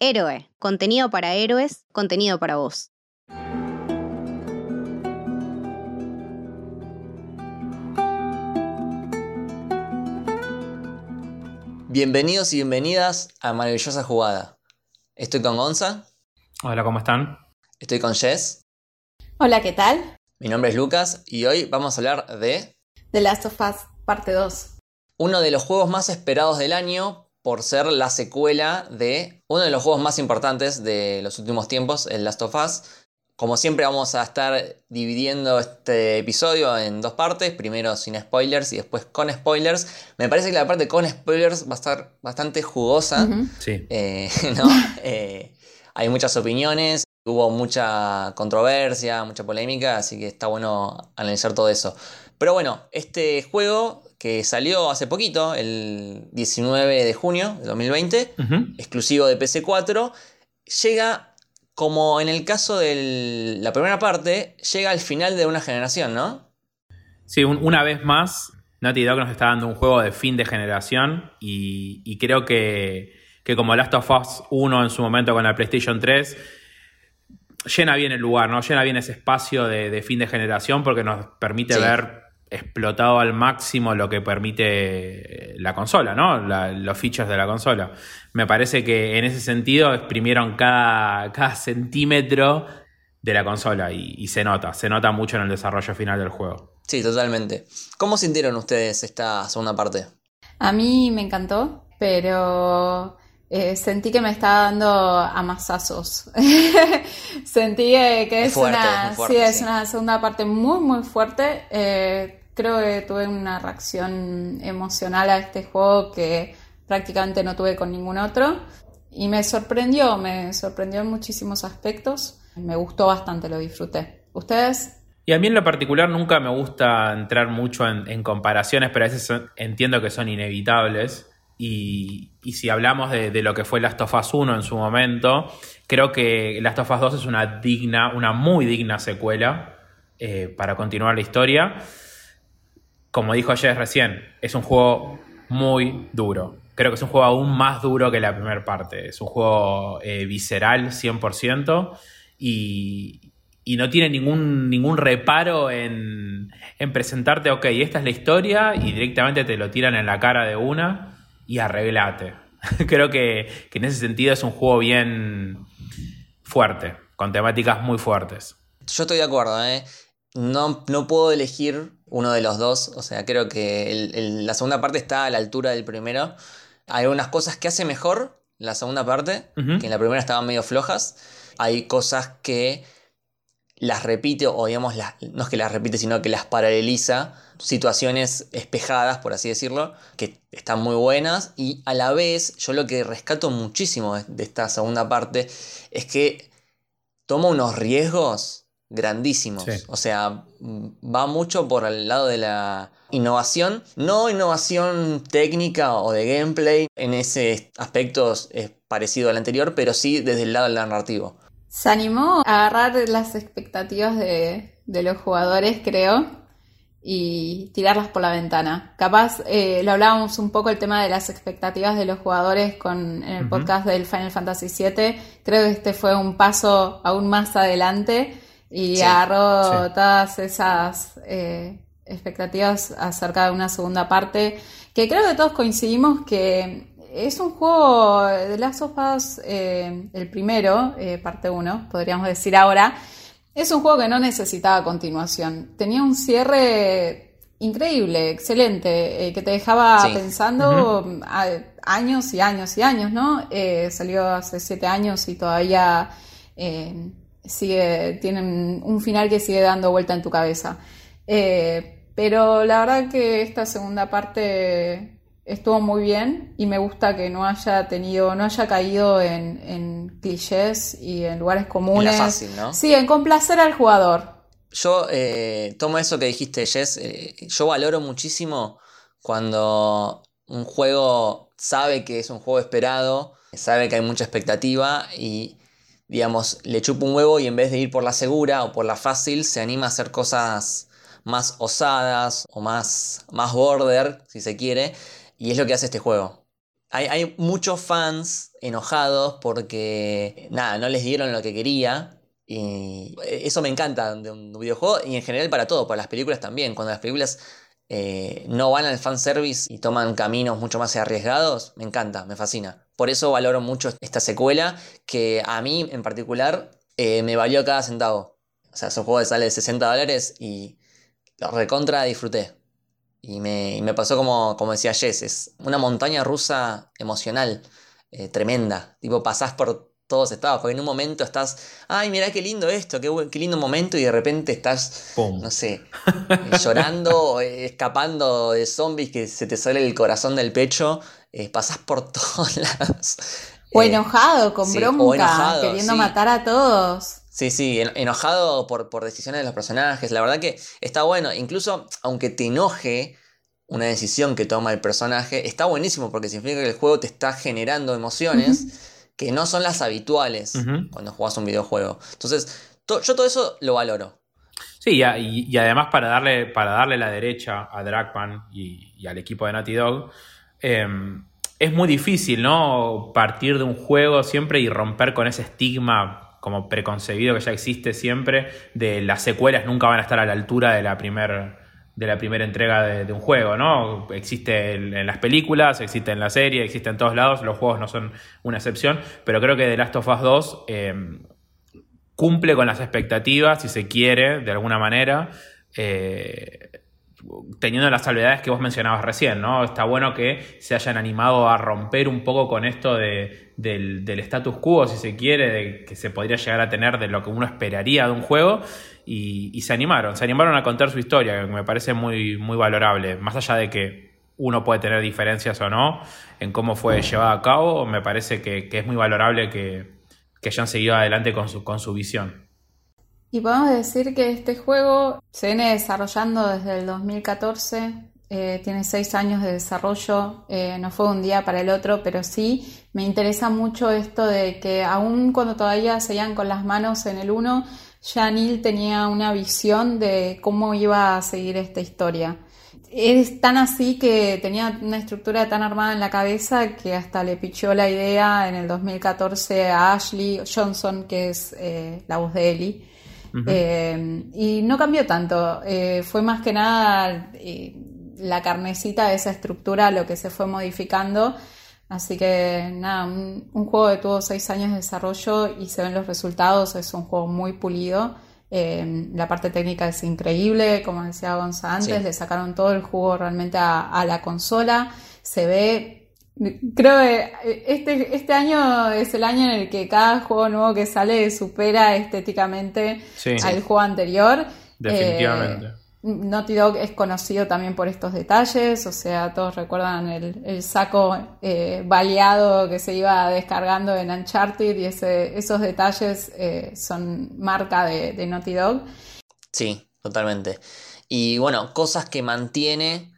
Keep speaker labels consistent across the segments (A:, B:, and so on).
A: Héroe, contenido para héroes, contenido para vos.
B: Bienvenidos y bienvenidas a Maravillosa Jugada. Estoy con Gonza.
C: Hola, ¿cómo están?
B: Estoy con Jess.
D: Hola, ¿qué tal?
B: Mi nombre es Lucas y hoy vamos a hablar de
D: The Last of Us, parte 2.
B: uno de los juegos más esperados del año por ser la secuela de uno de los juegos más importantes de los últimos tiempos, el Last of Us. Como siempre vamos a estar dividiendo este episodio en dos partes, primero sin spoilers y después con spoilers. Me parece que la parte con spoilers va a estar bastante jugosa.
C: Sí.
B: Eh, ¿no? Eh, hay muchas opiniones, hubo mucha controversia, mucha polémica, así que está bueno analizar todo eso. Pero bueno, este juego que salió hace poquito, el 19 de junio de 2020,
C: Ujú.
B: exclusivo de PC4, llega como en el caso de la primera parte, llega al final de una generación, ¿no?
C: Sí, un- una vez más, Naughty Dog nos está dando un juego de fin de generación y, y creo que, que como Last of Us 1 en su momento con la PlayStation 3, llena bien el lugar, ¿no? Llena bien ese espacio de, de fin de generación porque nos permite
B: Sí.
C: ver explotado al máximo lo que permite la consola, ¿no? La- los features de la consola. Me parece que en ese sentido exprimieron cada, cada centímetro de la consola y, y se nota, se nota mucho en el desarrollo final del juego.
B: Sí, totalmente. ¿Cómo sintieron ustedes esta segunda parte?
D: A mí me encantó, pero eh, sentí que me estaba dando amasazos. sentí que
B: Es
D: es,
B: fuerte,
D: una,
B: es muy fuerte,
D: sí, es
B: sí.
D: una segunda parte muy, muy fuerte. Eh, creo que tuve una reacción emocional a este juego que prácticamente no tuve con ningún otro. Y me sorprendió, me sorprendió en muchísimos aspectos. Me gustó bastante, lo disfruté. ¿Ustedes?
C: Y a mí en lo particular nunca me gusta entrar mucho en, en comparaciones, pero a veces son- entiendo que son inevitables. Y, si hablamos de, lo que fue Last of Us 1 en su momento, creo que Last of Us 2 es una digna, una muy digna secuela eh, para continuar la historia. Como dijo Jess recién, es un juego muy duro. Creo que es un juego aún más duro que la primera parte. Es un juego eh, visceral 100% y, y no tiene ningún, ningún reparo en, en presentarte, ok, esta es la historia y directamente te lo tiran en la cara de una y arreglate. Creo que, que en ese sentido es un juego bien fuerte, con temáticas muy fuertes.
B: Yo estoy de acuerdo, ¿eh? No, no puedo elegir uno de los dos. O sea, creo que el- el- la segunda parte está a la altura del primero. Hay algunas cosas que hace mejor la segunda parte, que en la primera estaban medio flojas. Hay cosas que las repite, o digamos, las- no es que las repite, sino que las paraleliza. Situaciones espejadas, por así decirlo, que están muy buenas. Y a la vez, yo lo que rescato muchísimo de- esta segunda parte es que toma unos riesgos grandísimos.
C: Sí.
B: O sea, va mucho por el lado de la innovación. No innovación técnica o de gameplay. En ese aspecto es parecido al anterior, pero sí desde el lado del narrativo.
D: Se animó a agarrar las expectativas de, de los jugadores, creo, y tirarlas por la ventana. Capaz, eh, lo hablábamos un poco el tema de las expectativas de los jugadores con, en el podcast del Final Fantasy VII. Creo que este fue un paso aún más adelante y
B: Sí,
D: agarró
C: sí.
D: todas esas eh, expectativas acerca de una segunda parte, que creo que todos coincidimos que es un juego de Last of Us, eh, el primero, eh, parte 1, podríamos decir ahora, es un juego que no necesitaba continuación. Tenía un cierre increíble, excelente, eh, que te dejaba
B: Sí.
D: pensando a- años y años y años, ¿no? Eh, salió hace siete años y todavía eh, sigue, tienen un final que sigue dando vuelta en tu cabeza. Eh, pero la verdad que esta segunda parte estuvo muy bien y me gusta que no haya tenido, no haya caído en, en clichés y en lugares comunes.
B: fácil, ¿no?
D: Sí, en complacer al jugador.
B: Yo eh, tomo eso que dijiste, Jess. eh, yo valoro muchísimo cuando un juego sabe que es un juego esperado, sabe que hay mucha expectativa y, digamos, le chupa un huevo y en vez de ir por la segura o por la fácil, se anima a hacer cosas más osadas o más, más border, si se quiere. Y es lo que hace este juego. hay, muchos fans enojados porque, nada, no les dieron lo que quería. Y eso me encanta de un videojuego y en general para todo, para las películas también. Cuando las películas eh, no van al fanservice y toman caminos mucho más arriesgados, me encanta, me fascina. Por eso valoro mucho esta secuela que a mí en particular eh, me valió cada centavo. O sea, es un juego que sale de 60 dólares y lo recontra disfruté. Y me, pasó como, como decía Jess, es una montaña rusa emocional eh, tremenda. Tipo, pasás por todos estados, porque en un momento estás, ay, mira qué lindo esto, qué, qué lindo momento, y de repente estás, no sé, eh, llorando, escapando de zombies que se te sale el corazón del pecho, eh, pasás por todos lados.
D: O enojado, con bronca, queriendo matar a todos.
B: Sí, sí, enojado por, por decisiones de los personajes. La verdad que está bueno. Incluso aunque te enoje una decisión que toma el personaje, está buenísimo porque significa que el juego te está generando emociones que no son las habituales cuando juegas un videojuego. Entonces, yo todo eso lo valoro.
C: Sí, y, además para darle, para darle la derecha a Dragman y, al equipo de Naughty Dog, em, es muy difícil, ¿no? Partir de un juego siempre y romper con ese estigma como preconcebido que ya existe siempre, de las secuelas nunca van a estar a la altura de la primera de la primera entrega de, un juego, ¿no? Existe en, las películas, existe en la serie, existe en todos lados, los juegos no son una excepción, pero creo que The Last of Us 2 eh, cumple con las expectativas, si se quiere, de alguna manera. Eh, teniendo las salvedades que vos mencionabas recién, ¿no? Está bueno que se hayan animado a romper un poco con esto de, del, status quo, si se quiere, de que se podría llegar a tener de lo que uno esperaría de un juego, y, se animaron, se animaron a contar su historia, que me parece muy, muy valorable, más allá de que uno puede tener diferencias o no en cómo fue llevado a cabo, me parece que, es muy valorable que, que hayan seguido adelante con su, con su visión.
D: Y podemos decir que este juego se viene desarrollando desde el 2014, eh, tiene seis años de desarrollo, eh, no fue un día para el otro, pero sí me interesa mucho esto de que aún cuando todavía seguían con las manos en el uno, ya Neil tenía una visión de cómo iba a seguir esta historia. Es tan así que tenía una estructura tan armada en la cabeza que hasta le pichó la idea en el 2014 a Ashley Johnson, que es eh, la voz de Ellie eh, y no cambió tanto, eh, fue más que nada eh, la carnecita de esa estructura lo que se fue modificando. Así que nada, un, juego que tuvo seis años de desarrollo y se ven los resultados, es un juego muy pulido. la parte técnica es increíble, como decía Gonza antes, le sacaron todo el juego realmente a la consola. Se ve Creo que eh, este, este año es el año en el que cada juego nuevo que sale supera estéticamente al juego anterior.
C: Definitivamente.
D: Eh, Naughty Dog es conocido también por estos detalles, o sea, todos recuerdan el, saco eh, baleado que se iba descargando en Uncharted y ese, esos detalles eh, son marca de, de Naughty Dog.
B: Sí, totalmente. Y bueno, cosas que mantiene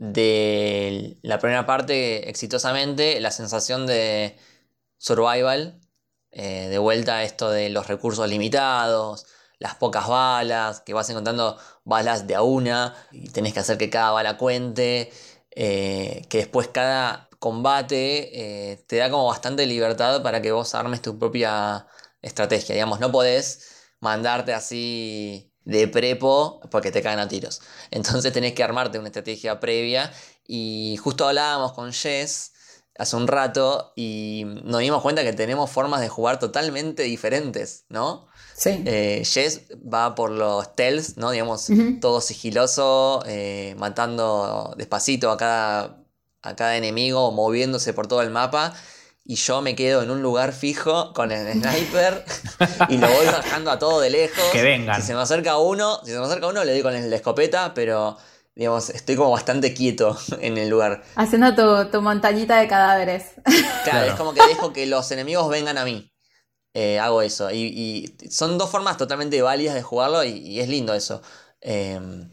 B: de la primera parte exitosamente, la sensación de survival, eh, de vuelta a esto de los recursos limitados, las pocas balas, que vas encontrando balas de a una y tenés que hacer que cada bala cuente, eh, que después cada combate eh, te da como bastante libertad para que vos armes tu propia estrategia, digamos, no podés mandarte así de prepo porque te caen a tiros. Entonces tenés que armarte una estrategia previa y justo hablábamos con Jess hace un rato y nos dimos cuenta que tenemos formas de jugar totalmente diferentes, ¿no?
D: Sí.
B: Eh, Jess va por los stealth, ¿no? Digamos, todo sigiloso, eh, matando despacito a cada, a cada enemigo, moviéndose por todo el mapa y yo me quedo en un lugar fijo con el sniper y lo voy bajando a todo de lejos.
C: Que vengan.
B: Si se me acerca uno, si se me acerca uno le doy con la escopeta, pero digamos, estoy como bastante quieto en el lugar.
D: Haciendo tu, montañita de cadáveres.
B: Claro, es como que dejo que los enemigos vengan a mí. Eh, hago eso. Y, son dos formas totalmente válidas de jugarlo y, es lindo eso. Em,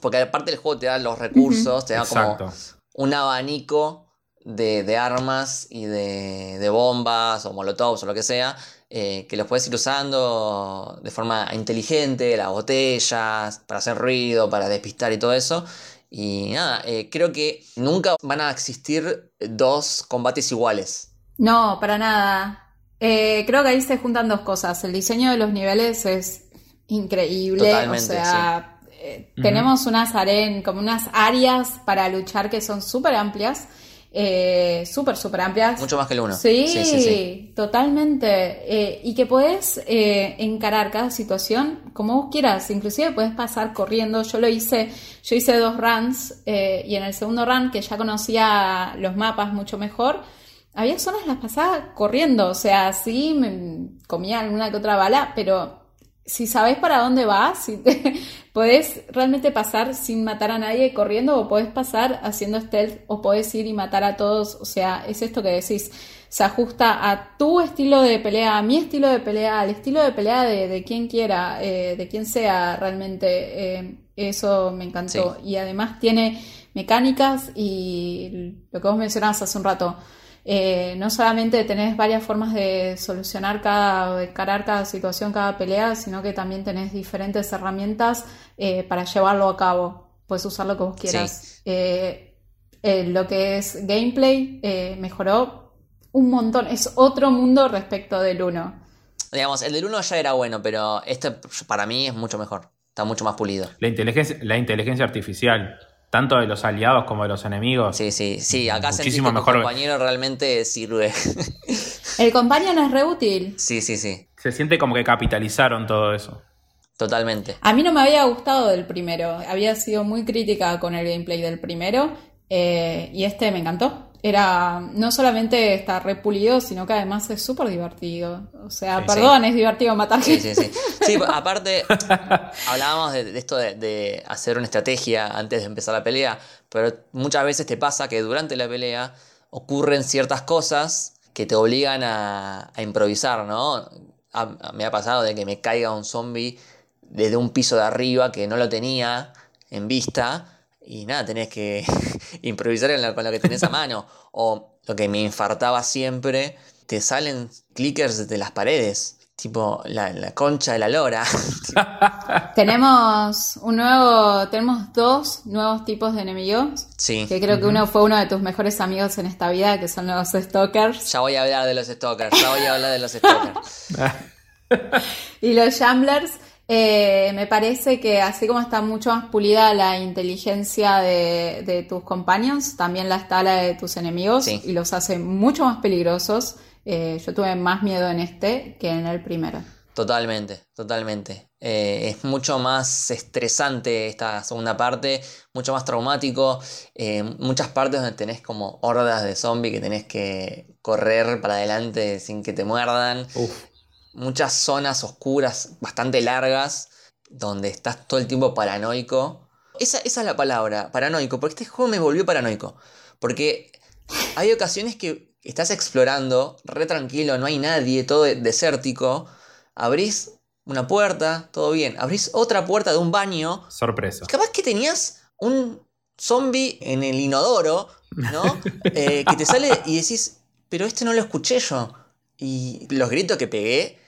B: porque aparte el juego te da los recursos, te da como un abanico de, armas y de, bombas o molotovs o lo que sea, eh, que los puedes ir usando de forma inteligente, las botellas, para hacer ruido, para despistar y todo eso. Y nada, eh, creo que nunca van a existir dos combates iguales.
D: No, para nada. Eh, creo que ahí se juntan dos cosas. El diseño de los niveles es increíble.
B: Totalmente,
D: o sea, eh, tenemos unas aren, como unas áreas para luchar que son súper amplias. Eh, súper, súper amplias.
B: Mucho más que el uno.
D: Sí,
B: Sí, sí, sí.
D: totalmente. Eh, y que podés eh, encarar cada situación como vos quieras. Inclusive podés pasar corriendo. Yo lo hice, yo hice dos runs eh, y en el segundo run, que ya conocía los mapas mucho mejor, había zonas las pasaba corriendo. O sea, sí me comía alguna que otra bala, pero si sabés para dónde vas, si te- podés realmente pasar sin matar a nadie corriendo o podés pasar haciendo stealth o podés ir y matar a todos. O sea, es esto que decís. Se ajusta a tu estilo de pelea, a mi estilo de pelea, al estilo de pelea de, de quien quiera, eh, de quien sea realmente. Eh, eso me encantó. Y además tiene mecánicas y lo que vos mencionabas hace un rato. Eh, no solamente tenés varias formas de solucionar cada, de encarar cada situación, cada pelea, sino que también tenés diferentes herramientas eh, para llevarlo a cabo. Puedes usar lo que vos quieras. Eh, eh, lo que es gameplay eh, mejoró un montón. Es otro mundo respecto del 1.
B: Digamos, el del 1 ya era bueno, pero este para mí es mucho mejor. Está mucho más pulido.
C: La inteligencia, la inteligencia artificial, tanto de los aliados como de los enemigos.
B: Sí, sí, sí. Acá
C: Muchísimo
B: que
C: mejor.
B: compañero realmente sirve.
D: El companion es re útil.
B: sí, sí, sí.
C: Se siente como que capitalizaron todo eso.
B: Totalmente.
D: A mí no me había gustado del primero, había sido muy crítica con el gameplay del primero eh, y este me encantó. Era, no solamente está repulido, sino que además es súper divertido. O sea,
C: Sí,
D: perdón, es divertido matar
B: Sí, sí, sí. Sí, aparte, hablábamos de, de esto de, de hacer una estrategia antes de empezar la pelea, pero muchas veces te pasa que durante la pelea ocurren ciertas cosas que te obligan a, a improvisar, ¿no? A- a- me ha pasado de que me caiga un zombie desde un piso de arriba que no lo tenía en vista. Y nada, tenés que improvisar en con lo que tenés a mano. O lo que me infartaba siempre, te salen clickers de las paredes. Tipo la, la concha de la lora.
D: Tenemos un nuevo, tenemos dos nuevos tipos de enemigos.
B: sí.
D: Que creo que uno fue uno de tus mejores amigos en esta vida, que son los stalkers.
B: Ya voy a hablar de los stalkers. Ya voy a hablar de los stalkers.
D: Y los Shamblers, eh, me parece que así como está mucho más pulida la inteligencia de, de tus companions, también la está la de tus enemigos
B: Sí.
D: y los hace mucho más peligrosos. Eh, yo tuve más miedo en este que en el primero.
B: Totalmente, totalmente. Eh, es mucho más estresante esta segunda parte, mucho más traumático. eh, muchas partes donde tenés como hordas de zombies que tenés que correr para adelante sin que te muerdan.
C: Uf.
B: Muchas zonas oscuras bastante largas donde estás todo el tiempo paranoico. Esa, esa es la palabra, paranoico, porque este juego me volvió paranoico. Porque hay ocasiones que estás explorando, re tranquilo, no hay nadie, todo de- desértico. Abrís una puerta, todo bien. Abrís otra puerta de un baño.
C: Sorpresa.
B: Capaz que tenías un zombie en el inodoro, ¿no? Eh, que te sale y decís, pero este no lo escuché yo. Y los gritos que pegué,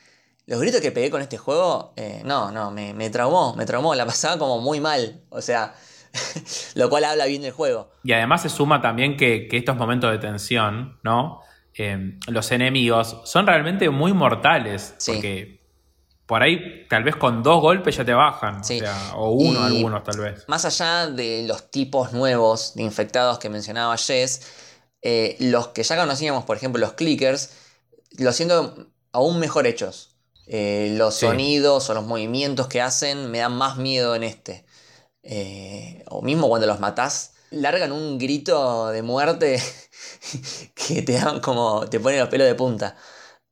B: los gritos que pegué con este juego, eh, no, no, me, me traumó, me traumó, la pasaba como muy mal. O sea, lo cual habla bien del juego.
C: Y además se suma también que, que estos momentos de tensión, ¿no? Eh, los enemigos son realmente muy mortales.
B: Sí.
C: Porque por ahí, tal vez con dos golpes ya te bajan.
B: Sí.
C: O, sea, o uno,
B: Y-
C: algunos tal vez.
B: Más allá de los tipos nuevos de infectados que mencionaba Jess, eh, los que ya conocíamos, por ejemplo, los clickers, los siento aún mejor hechos. Eh, los
C: Sí.
B: sonidos o los movimientos que hacen me dan más miedo en este. Eh, o mismo cuando los matás, largan un grito de muerte que te dan como. te pone los pelos de punta.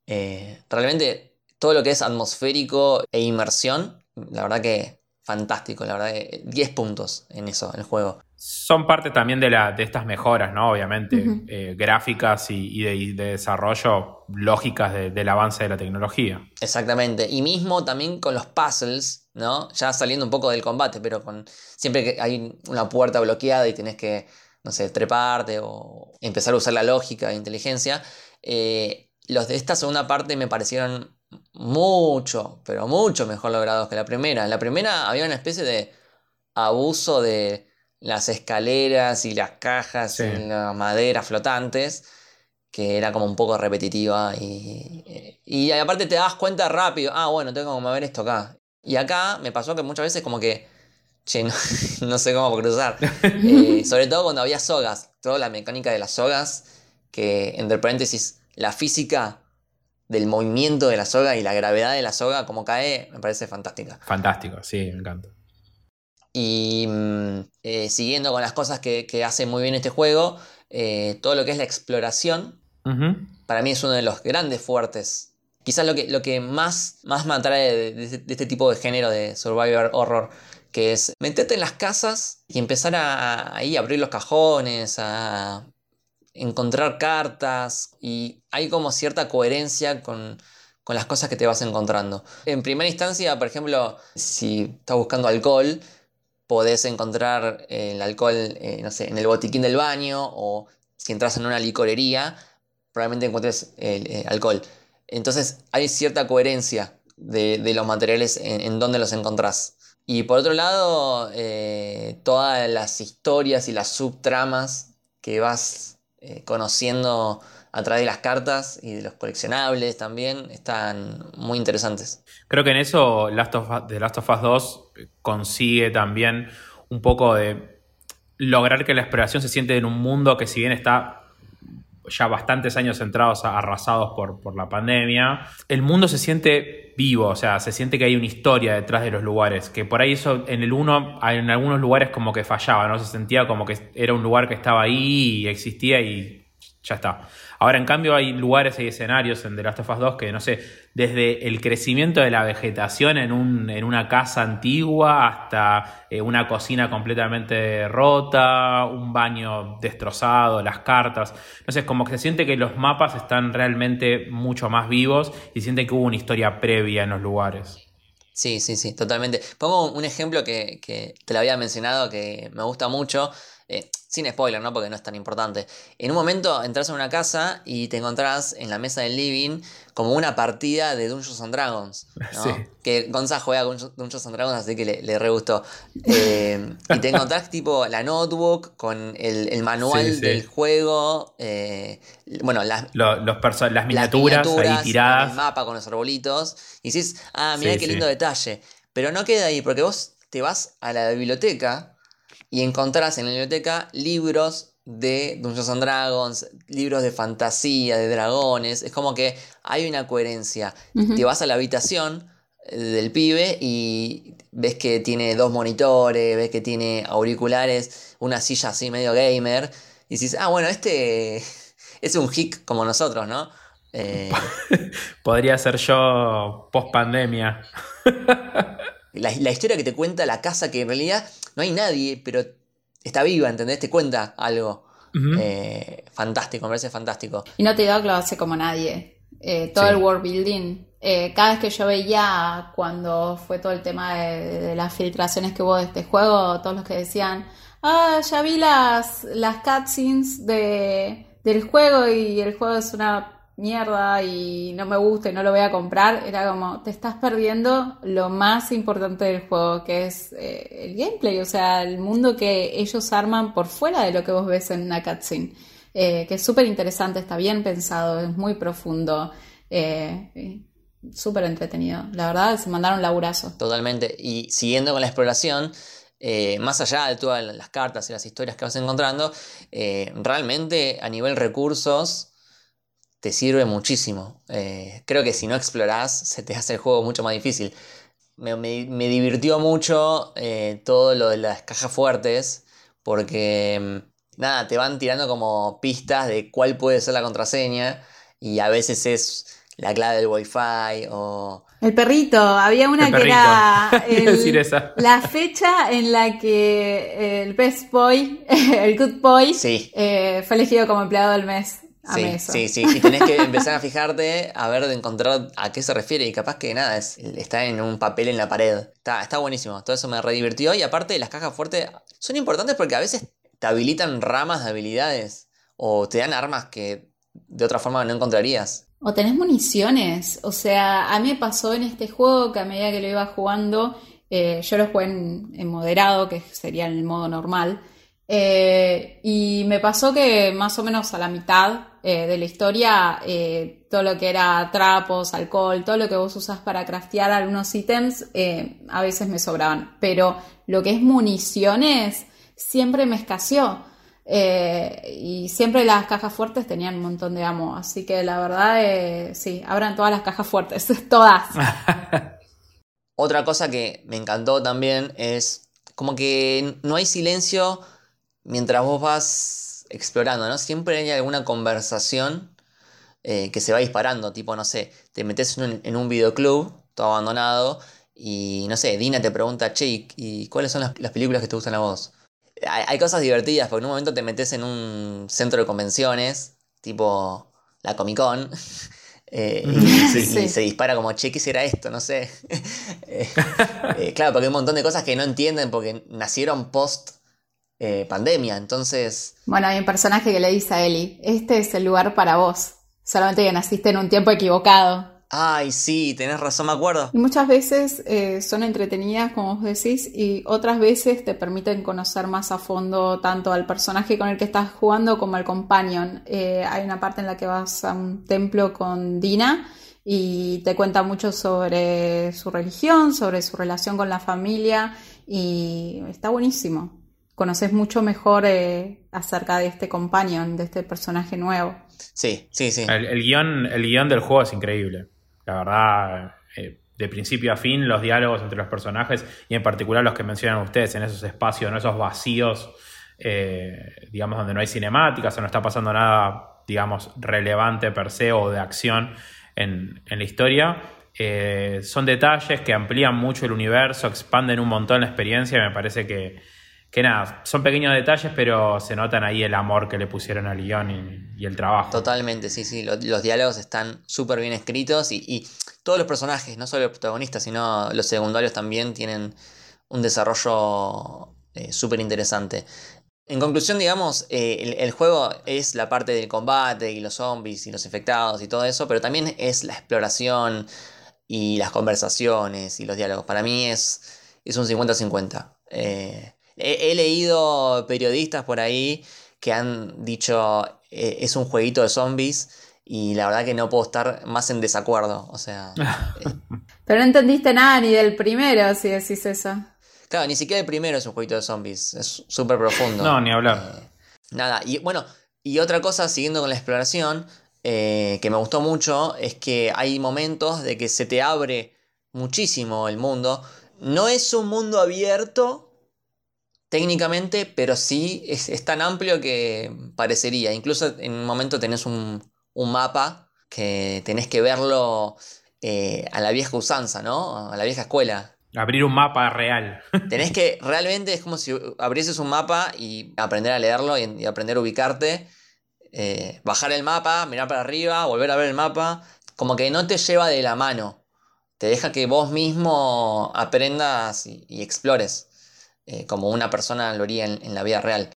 B: Eh, realmente todo lo que es atmosférico e inmersión, la verdad que fantástico, la verdad que 10 puntos en eso, en el juego.
C: Son parte también de, la, de estas mejoras, ¿no? Obviamente, eh, gráficas y, y de, y de desarrollo lógicas de- del avance de la tecnología.
B: Exactamente. Y mismo también con los puzzles, ¿no? Ya saliendo un poco del combate, pero con siempre que hay una puerta bloqueada y tenés que, no sé, treparte o empezar a usar la lógica e inteligencia, eh, los de esta segunda parte me parecieron mucho, pero mucho mejor logrados que la primera. En la primera había una especie de abuso de las escaleras y las cajas
C: Sí.
B: y las maderas flotantes, que era como un poco repetitiva y, y aparte te das cuenta rápido, ah, bueno, tengo que mover esto acá. Y acá me pasó que muchas veces como que, che, no, no sé cómo cruzar. Eh, sobre todo cuando había sogas, toda la mecánica de las sogas, que entre paréntesis, la física del movimiento de la soga y la gravedad de la soga, como cae, me parece fantástica.
C: Fantástico, sí, me encanta.
B: Y mm, eh, siguiendo con las cosas que, que hace muy bien este juego, eh, todo lo que es la exploración, para mí es uno de los grandes fuertes. Quizás lo que, lo que más, más me atrae de, de este- de este tipo de género de Survivor Horror, que es meterte en las casas y empezar a, ahí abrir los cajones, a encontrar cartas, y hay como cierta coherencia con, con las cosas que te vas encontrando. En primera instancia, por ejemplo, si estás buscando alcohol, podés encontrar el alcohol, eh, no sé, en el botiquín del baño o si entras en una licorería, probablemente encuentres el eh, alcohol. Entonces hay cierta coherencia de, los materiales en, en donde los encontrás. Y por otro lado, eh, todas las historias y las subtramas que vas conociendo a través de las cartas y de los coleccionables también están muy interesantes.
C: Creo que en eso Last of The Last of Us 2 consigue también un poco de lograr que la exploración se siente en un mundo que si bien está ya bastantes años centrados, a- arrasados por, por la pandemia, el mundo se siente vivo, o sea, se siente que hay una historia detrás de los lugares, que por ahí eso en el 1, en algunos lugares como que fallaba, ¿no? Se sentía como que era un lugar que estaba ahí y existía y ya está. Ahora, en cambio, hay lugares y escenarios en The Last of Us 2 que, no sé, desde el crecimiento de la vegetación en, un, en una casa antigua hasta eh, una cocina completamente rota, un baño destrozado, las cartas. No sé, como que se siente que los mapas están realmente mucho más vivos y siente que hubo una historia previa en los lugares.
B: Sí, sí, sí, totalmente. Pongo un ejemplo que, que te lo había mencionado que me gusta mucho, eh, sin spoiler, ¿no? Porque no es tan importante. En un momento entras a una casa y te encontrás en la mesa del living como una partida de Dungeons and Dragons, ¿no?
C: Sí.
B: Que Gonza juega con Dungeons and Dragons, así que le, le re gustó. Eh, y te encontrás tipo la notebook con el, el manual
C: Sí, sí.
B: del juego, eh, bueno, las,
C: Lo- los las
B: las
C: miniaturas, ahí
B: el
C: tiradas.
B: mapa con los arbolitos. Y decís, ah, mirá qué lindo detalle. Pero no queda ahí, porque vos te vas a la biblioteca y encontrás en la biblioteca libros de Dungeons and Dragons, libros de fantasía, de dragones. Es como que hay una coherencia. Te vas a la habitación eh, del pibe y ves que tiene dos monitores, ves que tiene auriculares, una silla así medio gamer. Y dices, ah, bueno, este es un hick como nosotros, ¿no? Eh,
C: Podría ser yo post pandemia.
B: la, la historia que te cuenta la casa, que en realidad no hay nadie, pero está viva, ¿entendés? Te cuenta algo. Eh, fantástico, me parece fantástico.
D: Y Naughty Dog lo hace como nadie. Eh, todo
C: Sí.
D: el world building. Eh, cada vez que yo veía cuando fue todo el tema de, de las filtraciones que hubo de este juego, todos los que decían, ah, ya vi las, las cutscenes de, del juego y el juego es una mierda y no me gusta y no lo voy a comprar, era como, te estás perdiendo lo más importante del juego, que es eh, el gameplay, o sea, el mundo que ellos arman por fuera de lo que vos ves en una cutscene. Eh, que es súper interesante, está bien pensado, es muy profundo, eh, súper entretenido. La verdad, se mandaron laburazo.
B: Totalmente. Y siguiendo con la exploración, eh, más allá de todas las cartas y las historias que vas encontrando, realmente a nivel recursos te sirve muchísimo. Eh, creo que si no explorás, se te hace el juego mucho más difícil. Me, me- me divirtió mucho eh, todo lo de las cajas fuertes, porque mm, nada, te van tirando como pistas de cuál puede ser la contraseña, y a veces es la clave del wifi o
D: El perrito, había una
C: El
D: que
C: perrito.
D: era el-
C: decir esa.
D: la fecha en la que el best boy, el good boy,
B: Sí.
D: eh, fue elegido como empleado del mes.
B: Sí,
D: eso.
B: sí, sí. Y tenés que empezar a fijarte a ver de encontrar a qué se refiere. Y capaz que nada, es, está en un papel en la pared. Está, está buenísimo. Todo eso me redivirtió. Y aparte, las cajas fuertes son importantes porque a veces te habilitan ramas de habilidades. O te dan armas que de otra forma no encontrarías.
D: O tenés municiones. O sea, a mí me pasó en este juego que a medida que lo iba jugando, Eh, yo lo jugué en, moderado, que sería en el modo normal. Eh, y me pasó que más o menos a la mitad eh, de la historia, todo lo que era trapos, alcohol, todo lo que vos usas para craftear algunos ítems, a veces me sobraban. Pero lo que es municiones, siempre me escaseó. y siempre las cajas fuertes tenían un montón de ammo. Así que la verdad, sí, abran todas las cajas fuertes, todas.
B: Otra cosa que me encantó también es como que no hay silencio mientras vos vas explorando, ¿no? Siempre hay alguna conversación eh, que se va disparando, tipo, no sé, te metes en un, videoclub, todo abandonado, y no sé, Dina te pregunta, che, ¿y cuáles son las, películas que te gustan a vos? Hay, hay, cosas divertidas, porque en un momento te metes en un centro de convenciones, tipo la Comic Con, Eh, y, se dispara como, che, ¿qué será esto? No sé. Eh, claro, porque hay un montón de cosas que no entienden porque nacieron post pandemia, entonces...
D: Bueno, hay un personaje que le dice a Eli, este es el lugar para vos, solamente que naciste en un tiempo equivocado.
B: Ay, sí, tenés razón, me acuerdo.
D: Y muchas veces eh, son entretenidas, como vos decís, y otras veces te permiten conocer más a fondo tanto al personaje con el que estás jugando como al companion. Eh, hay una parte en la que vas a un templo con Dina y te cuenta mucho sobre su religión, sobre su relación con la familia y está buenísimo. Conoces mucho mejor eh, acerca de este companion, de este personaje nuevo.
B: Sí, sí, sí.
C: El, el, guion, el guion del juego es increíble. La verdad, eh, de principio a fin, los diálogos entre los personajes y en particular los que mencionan ustedes en esos espacios, en esos vacíos, eh, digamos, donde no hay cinemáticas o no está pasando nada, digamos, relevante per se o de acción en, la historia. Eh, son detalles que amplían mucho el universo, expanden un montón la experiencia y me parece que, que nada, son pequeños detalles, pero se notan ahí el amor que le pusieron al guion y, el trabajo.
B: Totalmente, sí, sí, los, diálogos están súper bien escritos y, todos los personajes, no solo los protagonistas, sino los secundarios también tienen un desarrollo eh, súper interesante. En conclusión, digamos, eh, el, juego es la parte del combate y los zombies y los infectados y todo eso, pero también es la exploración y las conversaciones y los diálogos. Para mí es, es un 50-50. He, leído periodistas por ahí que han dicho eh, es un jueguito de zombies y la verdad que no puedo estar más en desacuerdo. O sea.
D: Eh. Pero no entendiste nada ni del primero si decís eso.
B: Claro, ni siquiera el primero es un jueguito de zombies. Es súper profundo.
C: No, ni hablar.
B: Eh, nada, y bueno, y otra cosa, siguiendo con la exploración, que me gustó mucho, es que hay momentos de que se te abre muchísimo el mundo. No es un mundo abierto, técnicamente, pero sí es, tan amplio que parecería. Incluso en un momento tenés un, mapa que tenés que verlo eh, a la vieja usanza, ¿no? A la vieja escuela.
C: Abrir un mapa real.
B: Tenés que, realmente es como si abrieses un mapa y aprender a leerlo y, aprender a ubicarte. Eh, bajar el mapa, mirar para arriba, volver a ver el mapa. Como que no te lleva de la mano. Te deja que vos mismo aprendas y explores. Eh, como una persona lo haría en, la vida real.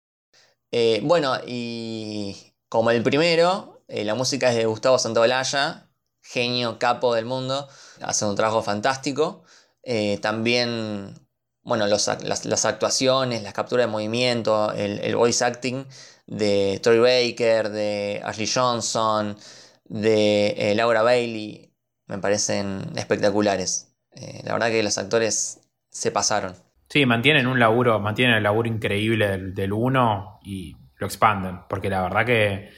B: Eh, bueno, y como el primero, eh, la música es de Gustavo Santaolalla, genio capo del mundo, hace un trabajo fantástico. también, bueno, las, actuaciones, las capturas de movimiento, el, voice acting de Tori Baker, de Ashley Johnson, de Laura Bailey, me parecen espectaculares. la verdad que los actores se pasaron.
C: Sí, mantienen un laburo, mantienen el laburo increíble del 1 y lo expanden, porque la verdad que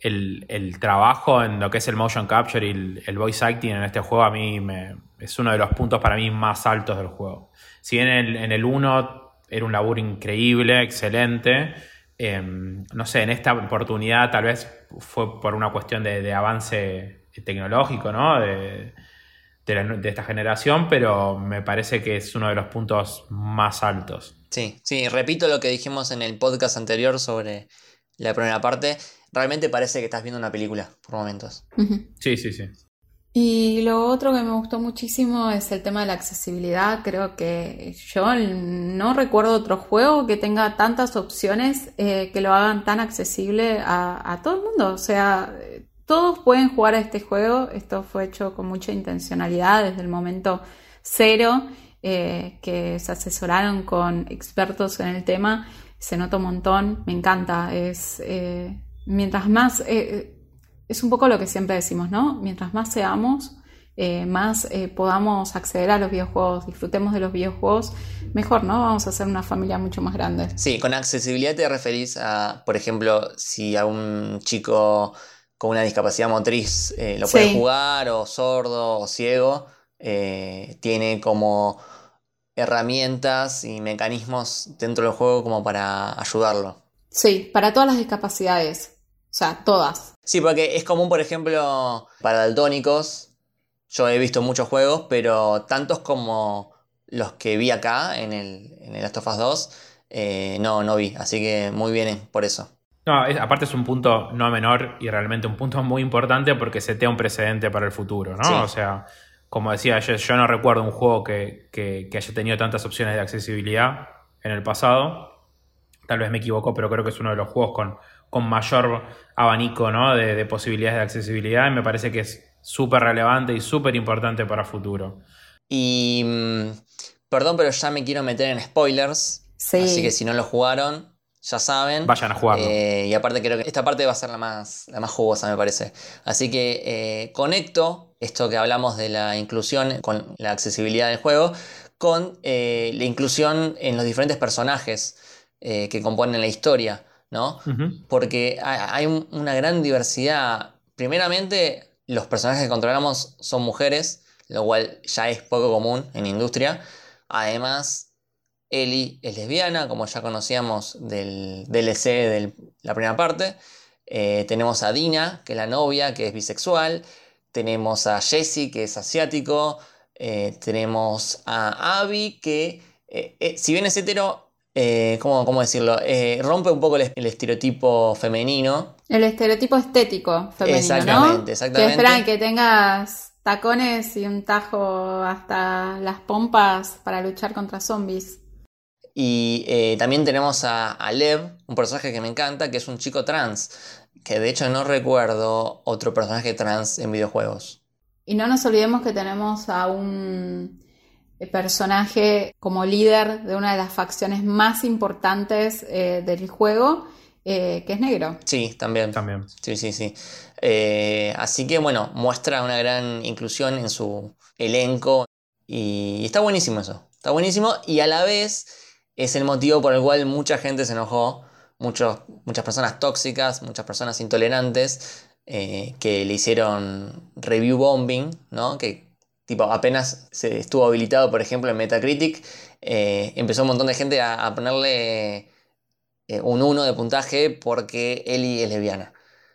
C: el, trabajo en lo que es el motion capture y el, voice acting en este juego a mí me, es uno de los puntos para mí más altos del juego. Si bien en el 1 era un laburo increíble, excelente, em, no sé, en esta oportunidad tal vez fue por una cuestión de, de avance tecnológico, ¿no? De, de, esta generación, pero me parece que es uno de los puntos más altos.
B: Sí, sí, repito lo que dijimos en el podcast anterior sobre la primera parte. Realmente parece que estás viendo una película por momentos.
C: Sí, sí, sí.
D: Y lo otro que me gustó muchísimo es el tema de la accesibilidad. Creo que yo no recuerdo otro juego que tenga tantas opciones eh, que lo hagan tan accesible a, a, todo el mundo. O sea, todos pueden jugar a este juego, esto fue hecho con mucha intencionalidad desde el momento cero eh, que se asesoraron con expertos en el tema, se nota un montón, me encanta, es eh, mientras más, eh, es un poco lo que siempre decimos, ¿no? Mientras más seamos, más podamos acceder a los videojuegos, disfrutemos de los videojuegos, mejor, ¿no? Vamos a ser una familia mucho más grande.
B: Sí, con accesibilidad te referís a, por ejemplo, si a un chico con una discapacidad motriz lo puede jugar, o sordo, o ciego, tiene como herramientas y mecanismos dentro del juego como para ayudarlo.
D: Sí, para todas las discapacidades. O sea, todas.
B: Sí, porque es común, por ejemplo, para daltónicos. Yo he visto muchos juegos, pero tantos como los que vi acá en el, en el Last of Us 2, eh, no, no vi. Así que muy bien por eso.
C: No, aparte es un punto no menor y realmente un punto muy importante porque setea un precedente para el futuro, ¿no? O sea, como decía, yo, yo no recuerdo un juego que, haya tenido tantas opciones de accesibilidad en el pasado. Tal vez me equivoco, pero creo que es uno de los juegos con, con mayor abanico ¿no? de, posibilidades de accesibilidad y me parece que es súper relevante y súper importante para futuro.
B: Y mm, perdón, pero ya me quiero meter en spoilers. Así que si no lo jugaron, ya saben.
C: Vayan a jugarlo.
B: Eh, y aparte creo que esta parte va a ser la más, la más jugosa, me parece. Así que eh, conecto esto que hablamos de la inclusión con la accesibilidad del juego con eh, la inclusión en los diferentes personajes que componen la historia, ¿no? Porque hay una gran diversidad. Primeramente, los personajes que controlamos son mujeres, lo cual ya es poco común en industria. Además, Ellie es lesbiana, como ya conocíamos del DLC de la primera parte. Eh, tenemos a Dina, que es la novia, que es bisexual. Tenemos a Jesse, que es asiático. Eh, tenemos a Abby, que eh, si bien es hetero, ¿cómo, ¿cómo, decirlo? rompe un poco el, estereotipo femenino.
D: El estereotipo estético femenino.
B: Exactamente, exactamente.
D: Que esperan que tengas tacones y un tajo hasta las pompas para luchar contra zombies.
B: Y eh, también tenemos a, Lev, un personaje que me encanta, que es un chico trans, que de hecho no recuerdo otro personaje trans en videojuegos.
D: Y no nos olvidemos que tenemos a un personaje como líder de una de las facciones más importantes eh, del juego, eh, que es negro.
B: Sí, también.
C: También.
B: Sí, sí, sí. así que bueno, muestra una gran inclusión en su elenco y está buenísimo eso. Está buenísimo y a la vez es el motivo por el cual mucha gente se enojó, muchas personas tóxicas, muchas personas intolerantes, eh, que le hicieron review bombing, ¿no? Que tipo apenas se estuvo habilitado, por ejemplo, en Metacritic, eh, empezó un montón de gente a, ponerle eh, un 1 de puntaje porque Ellie es lesbiana.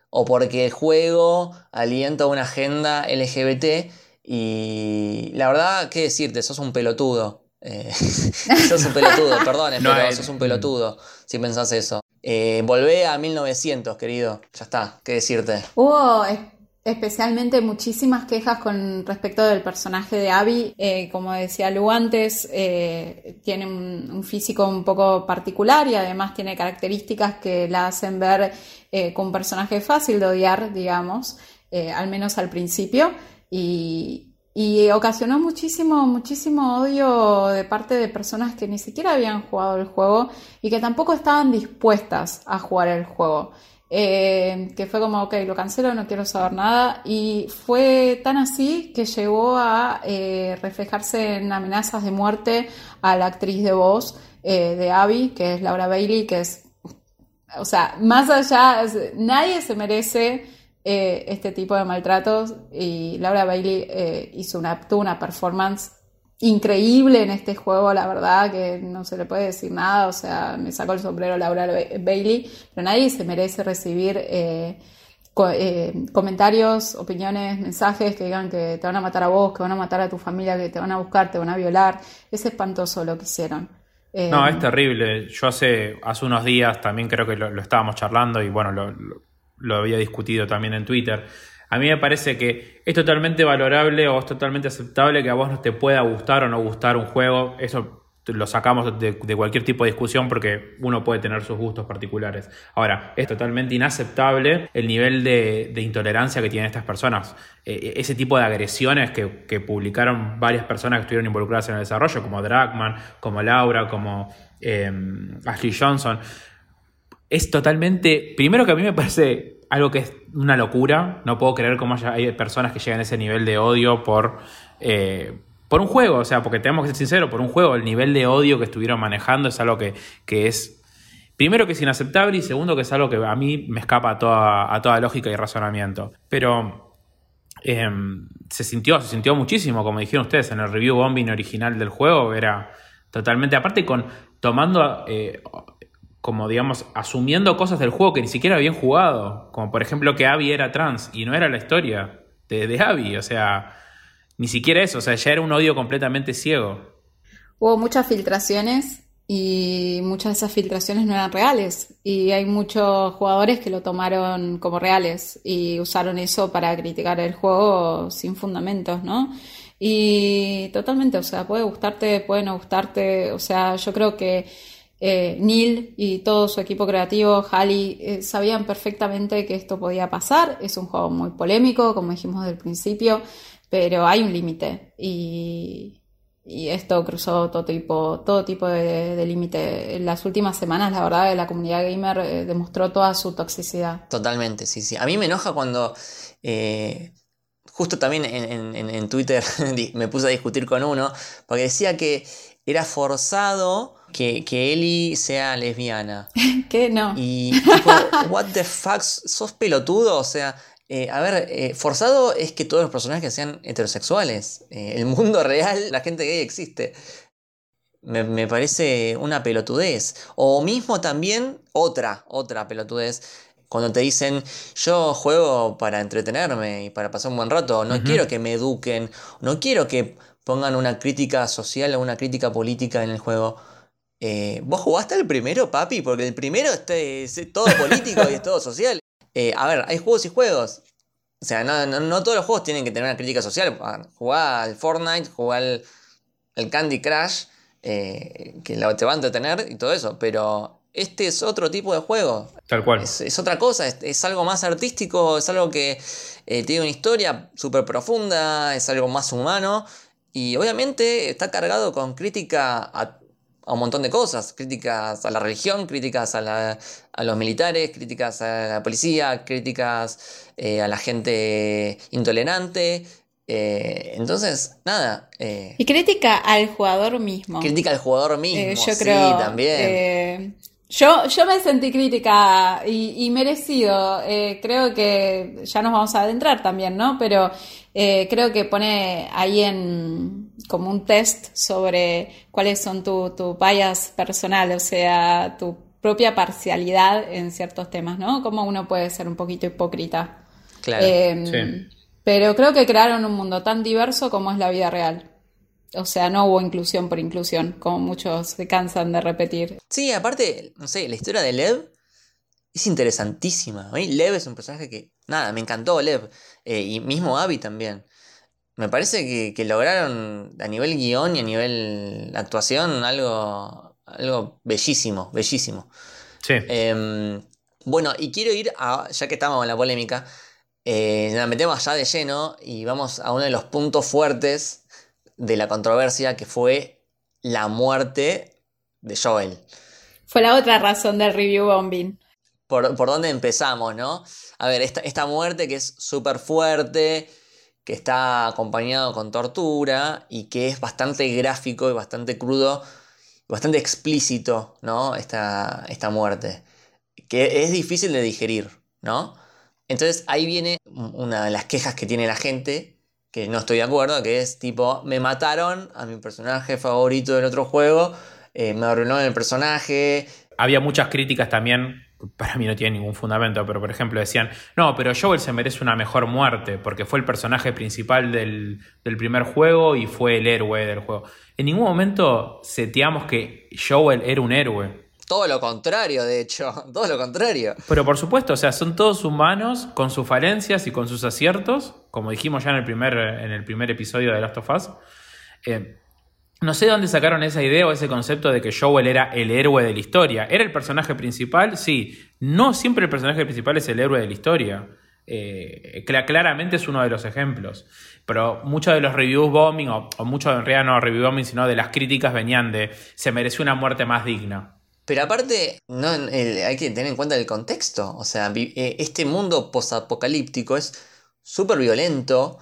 B: O porque el juego alienta una agenda LGBT y la verdad, ¿qué decirte? Sos un pelotudo. Eh, sos un pelotudo, perdón, pero sos un pelotudo si pensás eso. Eh, volvé a 1900, querido. Ya está, ¿qué decirte?
D: Hubo especialmente muchísimas quejas con respecto del personaje de Abby. Eh, como decía Lu antes, eh, tiene un, físico un poco particular y además tiene características que la hacen ver como un personaje fácil de odiar, digamos, al menos al principio. Y, y ocasionó muchísimo, muchísimo odio de parte de personas que ni siquiera habían jugado el juego y que tampoco estaban dispuestas a jugar el juego. Eh, que fue como, ok, lo cancelo, no quiero saber nada. Y fue tan así que llegó a eh, reflejarse en amenazas de muerte a la actriz de voz eh, de Abby, que es Laura Bailey, que es, o sea, más allá, nadie se merece eh, este tipo de maltratos y Laura Bailey eh, hizo una, tuvo una performance increíble en este juego, la verdad que no se le puede decir nada, o sea, me sacó el sombrero Laura Bailey, pero nadie se merece recibir eh, comentarios, opiniones, mensajes que digan que te van a matar a vos, que van a matar a tu familia, que te van a buscar, te van a violar. Es espantoso lo que hicieron.
C: no, es terrible. Yo hace, hace unos días también creo que lo, estábamos charlando y bueno, lo, lo había discutido también en Twitter. A mí me parece que es totalmente valorable o es totalmente aceptable que a vos no te pueda gustar o no gustar un juego. Eso lo sacamos de, cualquier tipo de discusión porque uno puede tener sus gustos particulares. Ahora, es totalmente inaceptable el nivel de, intolerancia que tienen estas personas. E, e, ese tipo de agresiones que, publicaron varias personas que estuvieron involucradas en el desarrollo, como Dragman, como Laura, como em, Ashley Johnson, es totalmente, primero que a mí me parece algo que es una locura, no puedo creer cómo hay personas que llegan a ese nivel de odio por... Eh, por un juego, o sea, porque tenemos que ser sinceros, por un juego, el nivel de odio que estuvieron manejando es algo que, es, primero que es inaceptable y segundo que es algo que a mí me escapa a toda, a toda lógica y razonamiento. Pero em, se sintió, se sintió muchísimo, como dijeron ustedes, en el review bombing original del juego, era totalmente, aparte con tomando... Eh, como digamos, asumiendo cosas del juego que ni siquiera habían jugado. Como por ejemplo que Abby era trans y no era la historia de, Abby. O sea, ni siquiera eso, o sea, ya era un odio completamente ciego.
D: Hubo muchas filtraciones y muchas de esas filtraciones no eran reales. Y hay muchos jugadores que lo tomaron como reales y usaron eso para criticar el juego sin fundamentos, ¿no? Y totalmente, o sea, puede gustarte, puede no gustarte, o sea, yo creo que eh, Neil y todo su equipo creativo, Halley, eh, sabían perfectamente que esto podía pasar. Es un juego muy polémico, como dijimos del principio pero hay un límite y, esto cruzó todo tipo, todo tipo de, límite. En las últimas semanas, la verdad, la comunidad gamer eh, demostró toda su toxicidad.
B: Totalmente, sí, sí. A mí me enoja cuando... Justo también en, Twitter me puse a discutir con uno, porque decía que era forzado que, que Ellie sea lesbiana.
D: ¿Qué? No.
B: Y tipo, what the fuck, sos pelotudo, o sea, eh, a ver, eh, forzado es que todos los personajes sean heterosexuales. Eh, el mundo real, la gente gay existe. Me, parece una pelotudez. O mismo también otra, otra pelotudez. Cuando te dicen, yo juego para entretenerme y para pasar un buen rato, no quiero que me eduquen, no quiero que pongan una crítica social o una crítica política en el juego. ¿Vos jugaste el primero, papi? Porque el primero es todo político y es todo social. Eh, a ver, hay juegos y juegos. O sea, no, todos los juegos tienen que tener una crítica social. Ah, jugar al Fortnite, jugar al, Candy Crush, eh, que te va a entretener y todo eso. Pero este es otro tipo de juego.
C: Tal cual.
B: Es, otra cosa, es, algo más artístico, es algo que eh, tiene una historia súper profunda, es algo más humano. Y obviamente está cargado con crítica a a un montón de cosas, críticas a la religión, críticas a, los militares, críticas a la policía, críticas eh, a la gente intolerante. Eh, entonces, nada.
D: Eh, y crítica al jugador mismo.
B: Crítica al jugador mismo, yo creo, sí, también.
D: Yo, yo me sentí crítica y, y merecido. creo que ya nos vamos a adentrar también, ¿no? Pero creo que pone ahí en como un test sobre cuáles son tu, tu bias personal, o sea, tu propia parcialidad en ciertos temas, ¿no? Cómo uno puede ser un poquito hipócrita.
B: Claro.
D: Em, pero creo que crearon un mundo tan diverso como es la vida real. O sea, no hubo inclusión por inclusión, como muchos se cansan de repetir.
B: Sí, aparte, no sé, la historia de Lev es interesantísima. A Lev es un personaje que, nada, me encantó Lev. Eh, y mismo Abby también me parece que, lograron a nivel guion y a nivel actuación algo, algo bellísimo, bellísimo.
C: Sí.
B: Em, bueno, y quiero ir a, ya que estamos en la polémica, eh, nos metemos ya de lleno y vamos a uno de los puntos fuertes de la controversia que fue la muerte de Joel.
D: Fue la otra razón del review bombing.
B: Por, por dónde empezamos, ¿no? A ver, esta, esta muerte que es súper fuerte, que está acompañado con tortura y que es bastante gráfico y bastante crudo, bastante explícito, ¿no? Esta, esta muerte, que es difícil de digerir, ¿no? Entonces ahí viene una de las quejas que tiene la gente, que no estoy de acuerdo, que es tipo, me mataron a mi personaje favorito del otro juego, eh, me arruinó el personaje.
C: Había muchas críticas también para mí no tiene ningún fundamento, pero por ejemplo decían, no, pero Joel se merece una mejor muerte porque fue el personaje principal del, primer juego y fue el héroe del juego. En ningún momento seteamos que Joel era un héroe.
B: Todo lo contrario, de hecho, todo lo contrario.
C: Pero por supuesto, o sea, son todos humanos con sus falencias y con sus aciertos, como dijimos ya en el primer, en el primer episodio de Last of Us. Eh, no sé de dónde sacaron esa idea o ese concepto de que Joel era el héroe de la historia. ¿Era el personaje principal? Sí. No siempre el personaje principal es el héroe de la historia. Eh, claramente es uno de los ejemplos. Pero muchos de los reviews bombing, o, muchos en realidad no review bombing, sino de las críticas venían de se mereció una muerte más digna.
B: Pero aparte, no, hay que tener en cuenta el contexto. O sea, eh, este mundo posapocalíptico es súper violento,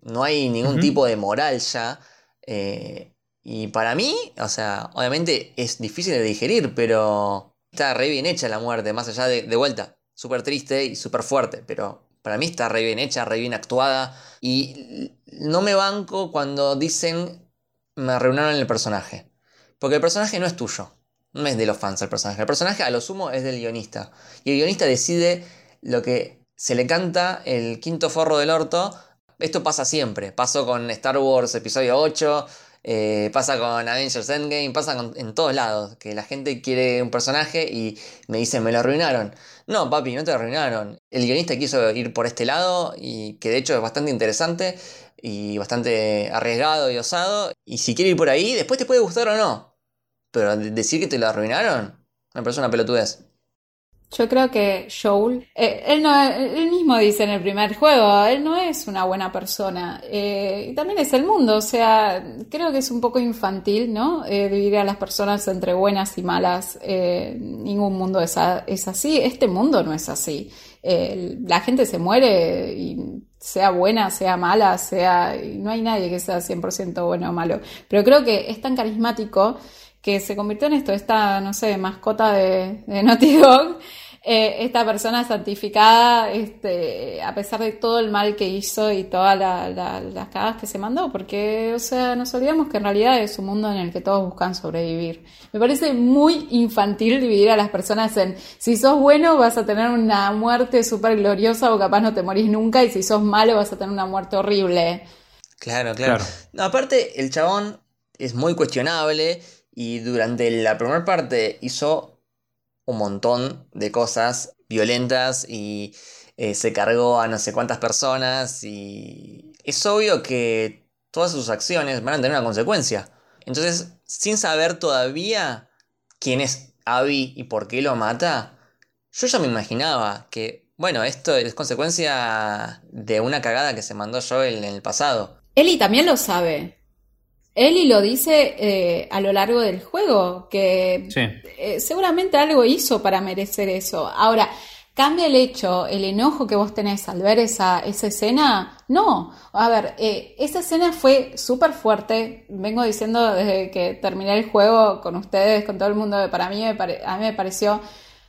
B: no hay ningún tipo de moral ya. Eh, y para mí, o sea, obviamente es difícil de digerir, pero está re bien hecha la muerte, más allá de, de vuelta súper triste y súper fuerte, pero para mí está re bien hecha, re bien actuada. Y no me banco cuando dicen me arruinaron el personaje. Porque el personaje no es tuyo. No es de los fans el personaje. El personaje a lo sumo es del guionista. Y el guionista decide lo que se le canta el quinto forro del orto. Esto pasa siempre. Pasó con Star Wars Episodio 8. Eh, pasa con Avengers Endgame, pasa en todos lados, que la gente quiere un personaje y me dicen, me lo arruinaron. No, papi, no te arruinaron. El guionista quiso ir por este lado y que de hecho es bastante interesante y bastante arriesgado y osado. Y si quiere ir por ahí, después te puede gustar o no. Pero decir que te lo arruinaron, me parece una pelotudez.
D: Yo creo que Joel, eh, él, no, él mismo dice en el primer juego, él no es una buena persona. Eh, y también es el mundo, o sea, creo que es un poco infantil, ¿no? Eh, dividir a las personas entre buenas y malas. ningún mundo es, es, así, este mundo no es así. la gente se muere y sea buena, sea mala, sea... no hay nadie que sea 100% bueno o malo. Pero creo que es tan carismático que se convirtió en esto, esta, no sé, mascota de, de Naughty Dog, eh, esta persona santificada, este, a pesar de todo el mal que hizo y todas las cagas que se mandó, porque, o sea, nos olvidamos que en realidad es un mundo en el que todos buscan sobrevivir. Me parece muy infantil dividir a las personas en si sos bueno vas a tener una muerte súper gloriosa o capaz no te morís nunca, y si sos malo vas a tener una muerte horrible.
B: Claro, claro. aparte, el chabón es muy cuestionable y durante la primera parte hizo un montón de cosas violentas y eh, se cargó a no sé cuántas personas y es obvio que todas sus acciones van a tener una consecuencia. Entonces, sin saber todavía quién es Abby y por qué lo mata, yo ya me imaginaba que, bueno, esto es consecuencia de una cagada que se mandó yo en el pasado.
D: Eli también lo sabe. Eli lo dice eh, a lo largo del juego, que eh, seguramente algo hizo para merecer eso. Ahora, ¿cambia el hecho, el enojo que vos tenés al ver esa, esa escena? No. A ver, eh, esa escena fue súper fuerte. Vengo diciendo desde que terminé el juego con ustedes, con todo el mundo, para mí, a mí me pareció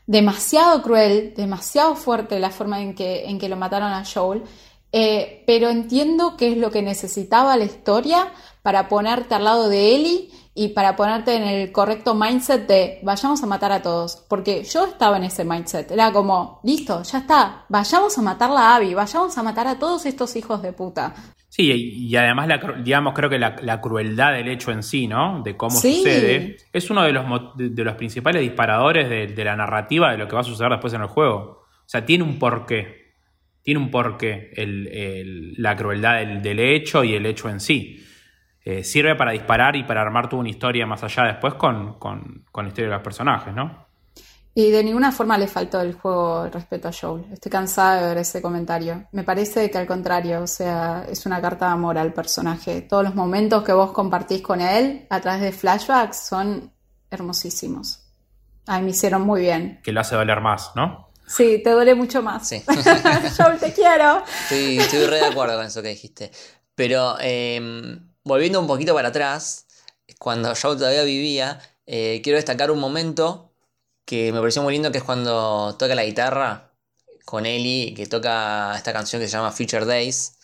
D: demasiado cruel, demasiado fuerte la forma en que, en que lo mataron a Joel. pero entiendo que es lo que necesitaba la historia para ponerte al lado de Eli y para ponerte en el correcto mindset de vayamos a matar a todos. Porque yo estaba en ese mindset. Era como, listo, ya está, vayamos a matarla a Abby, vayamos a matar a todos estos hijos de puta.
C: Sí, y además, digamos, creo que la, crueldad del hecho en sí, ¿no? De cómo sucede, es uno de los, de, los principales disparadores de, la narrativa de lo que va a suceder después en el juego. O sea, tiene un porqué. Tiene un porqué la crueldad del, del hecho y el hecho en sí. Eh, sirve para disparar y para armar toda una historia más allá después con, con, con la historia de los personajes, ¿no?
D: Y de ninguna forma le faltó el juego el respeto a Joel. Estoy cansada de ver ese comentario. Me parece que al contrario, o sea, es una carta de amor al personaje. Todos los momentos que vos compartís con él a través de flashbacks son hermosísimos. Ay, me hicieron muy bien.
C: Que lo hace valer más, ¿no?
D: Sí, te duele mucho más. Sí. Joel, te quiero.
B: Sí, estoy re de acuerdo con eso que dijiste. Pero eh, volviendo un poquito para atrás, cuando yo todavía vivía, eh, quiero destacar un momento que me pareció muy lindo, que es cuando toca la guitarra con Eli, que toca esta canción que se llama Future Days,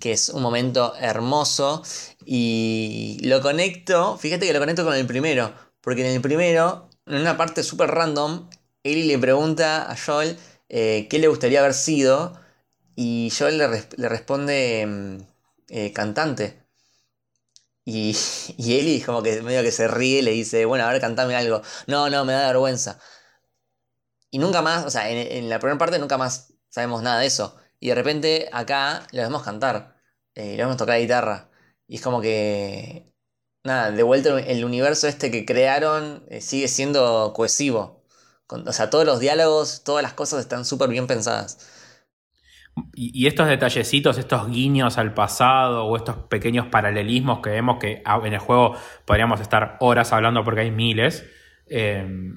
B: que es un momento hermoso, y lo conecto, fíjate que lo conecto con el primero, porque en el primero, en una parte súper random, Eli le pregunta a Joel eh, qué le gustaría haber sido, y Joel le, responde mm, eh, cantante. Y, y Eli como que medio que se ríe le dice, bueno, a ver, cantame algo. No, no, me da vergüenza. Y nunca más, o sea, en, la primera parte nunca más sabemos nada de eso. Y de repente acá le vemos cantar, eh, le vemos tocar guitarra. Y es como que nada, de vuelta el universo este que crearon eh, sigue siendo cohesivo. o sea, todos los diálogos, todas las cosas están súper bien pensadas.
C: Y, estos detallecitos, estos guiños al pasado o estos pequeños paralelismos que vemos que en el juego podríamos estar horas hablando porque hay miles, eh,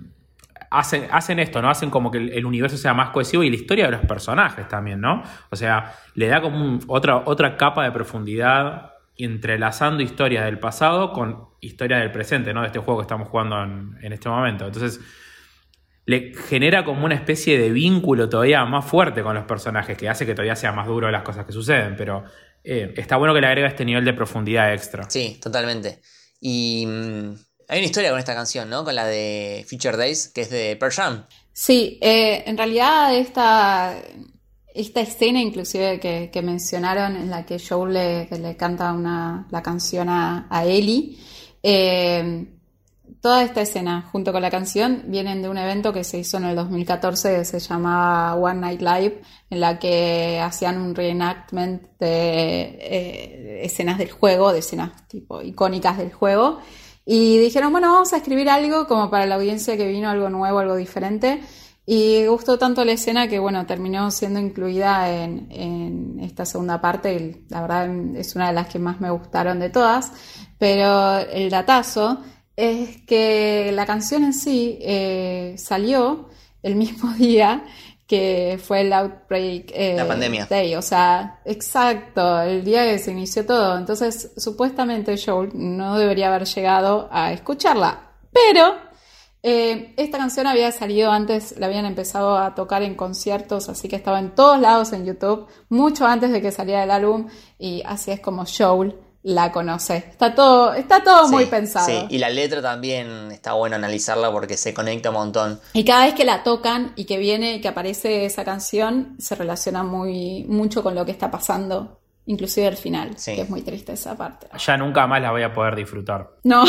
C: hacen, hacen esto, ¿no? Hacen como que el, universo sea más cohesivo y la historia de los personajes también, ¿no? O sea, le da como otra, otra capa de profundidad entrelazando historias del pasado con historias del presente, ¿no? De este juego que estamos jugando en, en este momento. Entonces, le genera como una especie de vínculo todavía más fuerte con los personajes, que hace que todavía sea más duro las cosas que suceden, pero eh, está bueno que le agrega este nivel de profundidad extra.
B: Sí, totalmente. Y mm, hay una historia con esta canción, ¿no? Con la de Future Days, que es de Pearl Jam.
D: Sí, eh, en realidad esta, esta escena inclusive que, mencionaron en la que Joel le, le canta una, la canción a, a Ellie, eh, Toda esta escena, junto con la canción, vienen de un evento que se hizo en el 2014 que se llamaba One Night Live, en la que hacían un reenactment de eh, escenas del juego, de escenas tipo icónicas del juego. Y dijeron, bueno, vamos a escribir algo como para la audiencia que vino, algo nuevo, algo diferente. Y gustó tanto la escena que, bueno, terminó siendo incluida en, en esta segunda parte. La verdad es una de las que más me gustaron de todas. Pero el datazo es que la canción en sí eh, salió el mismo día que fue el Outbreak
B: eh, la pandemia.
D: Day, o sea, exacto, el día que se inició todo. Entonces, supuestamente Joel no debería haber llegado a escucharla, pero eh, esta canción había salido antes, la habían empezado a tocar en conciertos, así que estaba en todos lados en YouTube, mucho antes de que saliera el álbum, y así es como Joel la conoce. Está todo, está todo muy pensado. Sí,
B: y la letra también está bueno analizarla porque se conecta un montón.
D: Y cada vez que la tocan y que viene, que aparece esa canción, se relaciona muy mucho con lo que está pasando. Inclusive al final, que es muy triste esa parte.
C: Ya nunca más la voy a poder disfrutar.
D: No.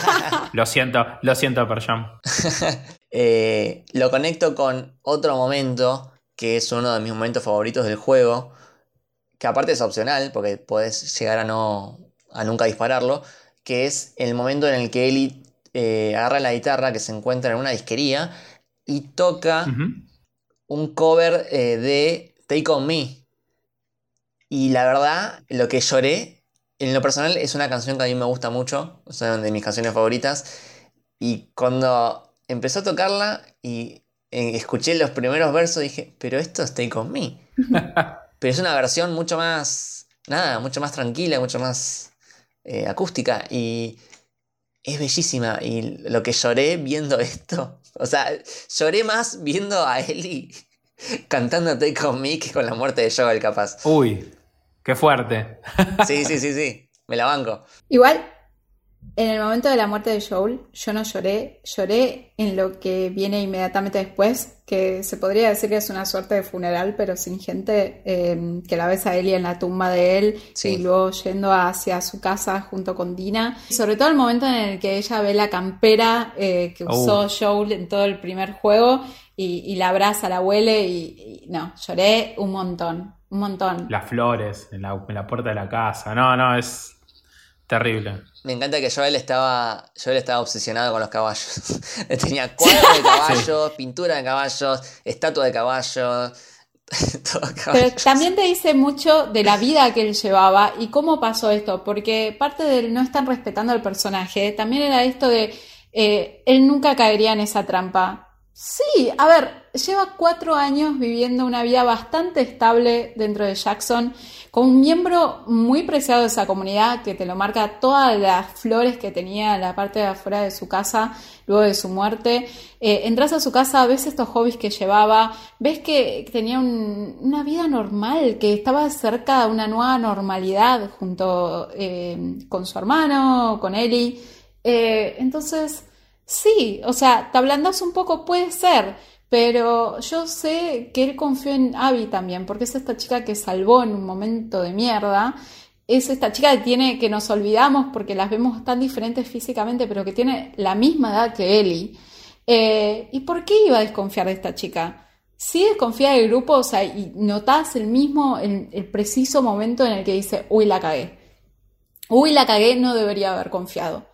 C: lo siento, lo siento, Perjam.
B: eh, lo conecto con otro momento que es uno de mis momentos favoritos del juego, que aparte es opcional, porque puedes llegar a no a nunca dispararlo, que es el momento en el que Ellie eh, agarra la guitarra que se encuentra en una disquería y toca un cover eh, de Take On Me. Y la verdad, lo que lloré, en lo personal, es una canción que a mí me gusta mucho, es una de mis canciones favoritas. Y cuando empezó a tocarla y eh, escuché los primeros versos, dije, pero esto es Take On Me. Pero es una versión mucho más, nada, mucho más tranquila, mucho más eh, acústica y es bellísima. Y lo que lloré viendo esto, o sea, lloré más viendo a Ellie cantando Take On Me que con la muerte de Joel, capaz.
C: Uy, qué fuerte.
B: Sí, sí, sí, sí, me la banco.
D: Igual, en el momento de la muerte de Joel, yo no lloré, lloré en lo que viene inmediatamente después, que se podría decir que es una suerte de funeral, pero sin gente, em, que la ves a Ellie en la tumba de él y luego yendo hacia su casa junto con Dina. sobre todo el momento en el que ella ve la campera eh, que usó Joel en todo el primer juego y, la abraza, la huele y, y, no, lloré un montón, un montón.
C: Las flores en la, en la puerta de la casa, no, no, es terrible.
B: Me encanta que Joel estaba, Joel estaba obsesionado con los caballos. Tenía cuadros de caballos, pintura de caballos, estatua de caballos.
D: Todo Pero también te dice mucho de la vida que él llevaba y cómo pasó esto, porque parte de no estar respetando al personaje también era esto de eh, él nunca caería en esa trampa. Sí, a ver, lleva cuatro años viviendo una vida bastante estable dentro de Jackson con un miembro muy preciado de esa comunidad que te lo marca todas las flores que tenía en la parte de afuera de su casa luego de su muerte. Eh, entras a su casa, ves estos hobbies que llevaba, ves que tenía una vida normal, que estaba cerca de una nueva normalidad junto eh, con su hermano, con Eli. Eh, entonces, sí, o sea, te ablandas un poco, puede ser pero yo sé que él confió en Abby también, porque es esta chica que salvó en un momento de mierda. Es esta chica que tiene, que nos olvidamos porque las vemos tan diferentes físicamente, pero que tiene la misma edad que Ellie. Eh, ¿Y por qué iba a desconfiar de esta chica? Si desconfía del grupo, o sea, y notas el mismo, el, el preciso momento en el que dice, uy, la cagué. uy, la cagué, no debería haber confiado.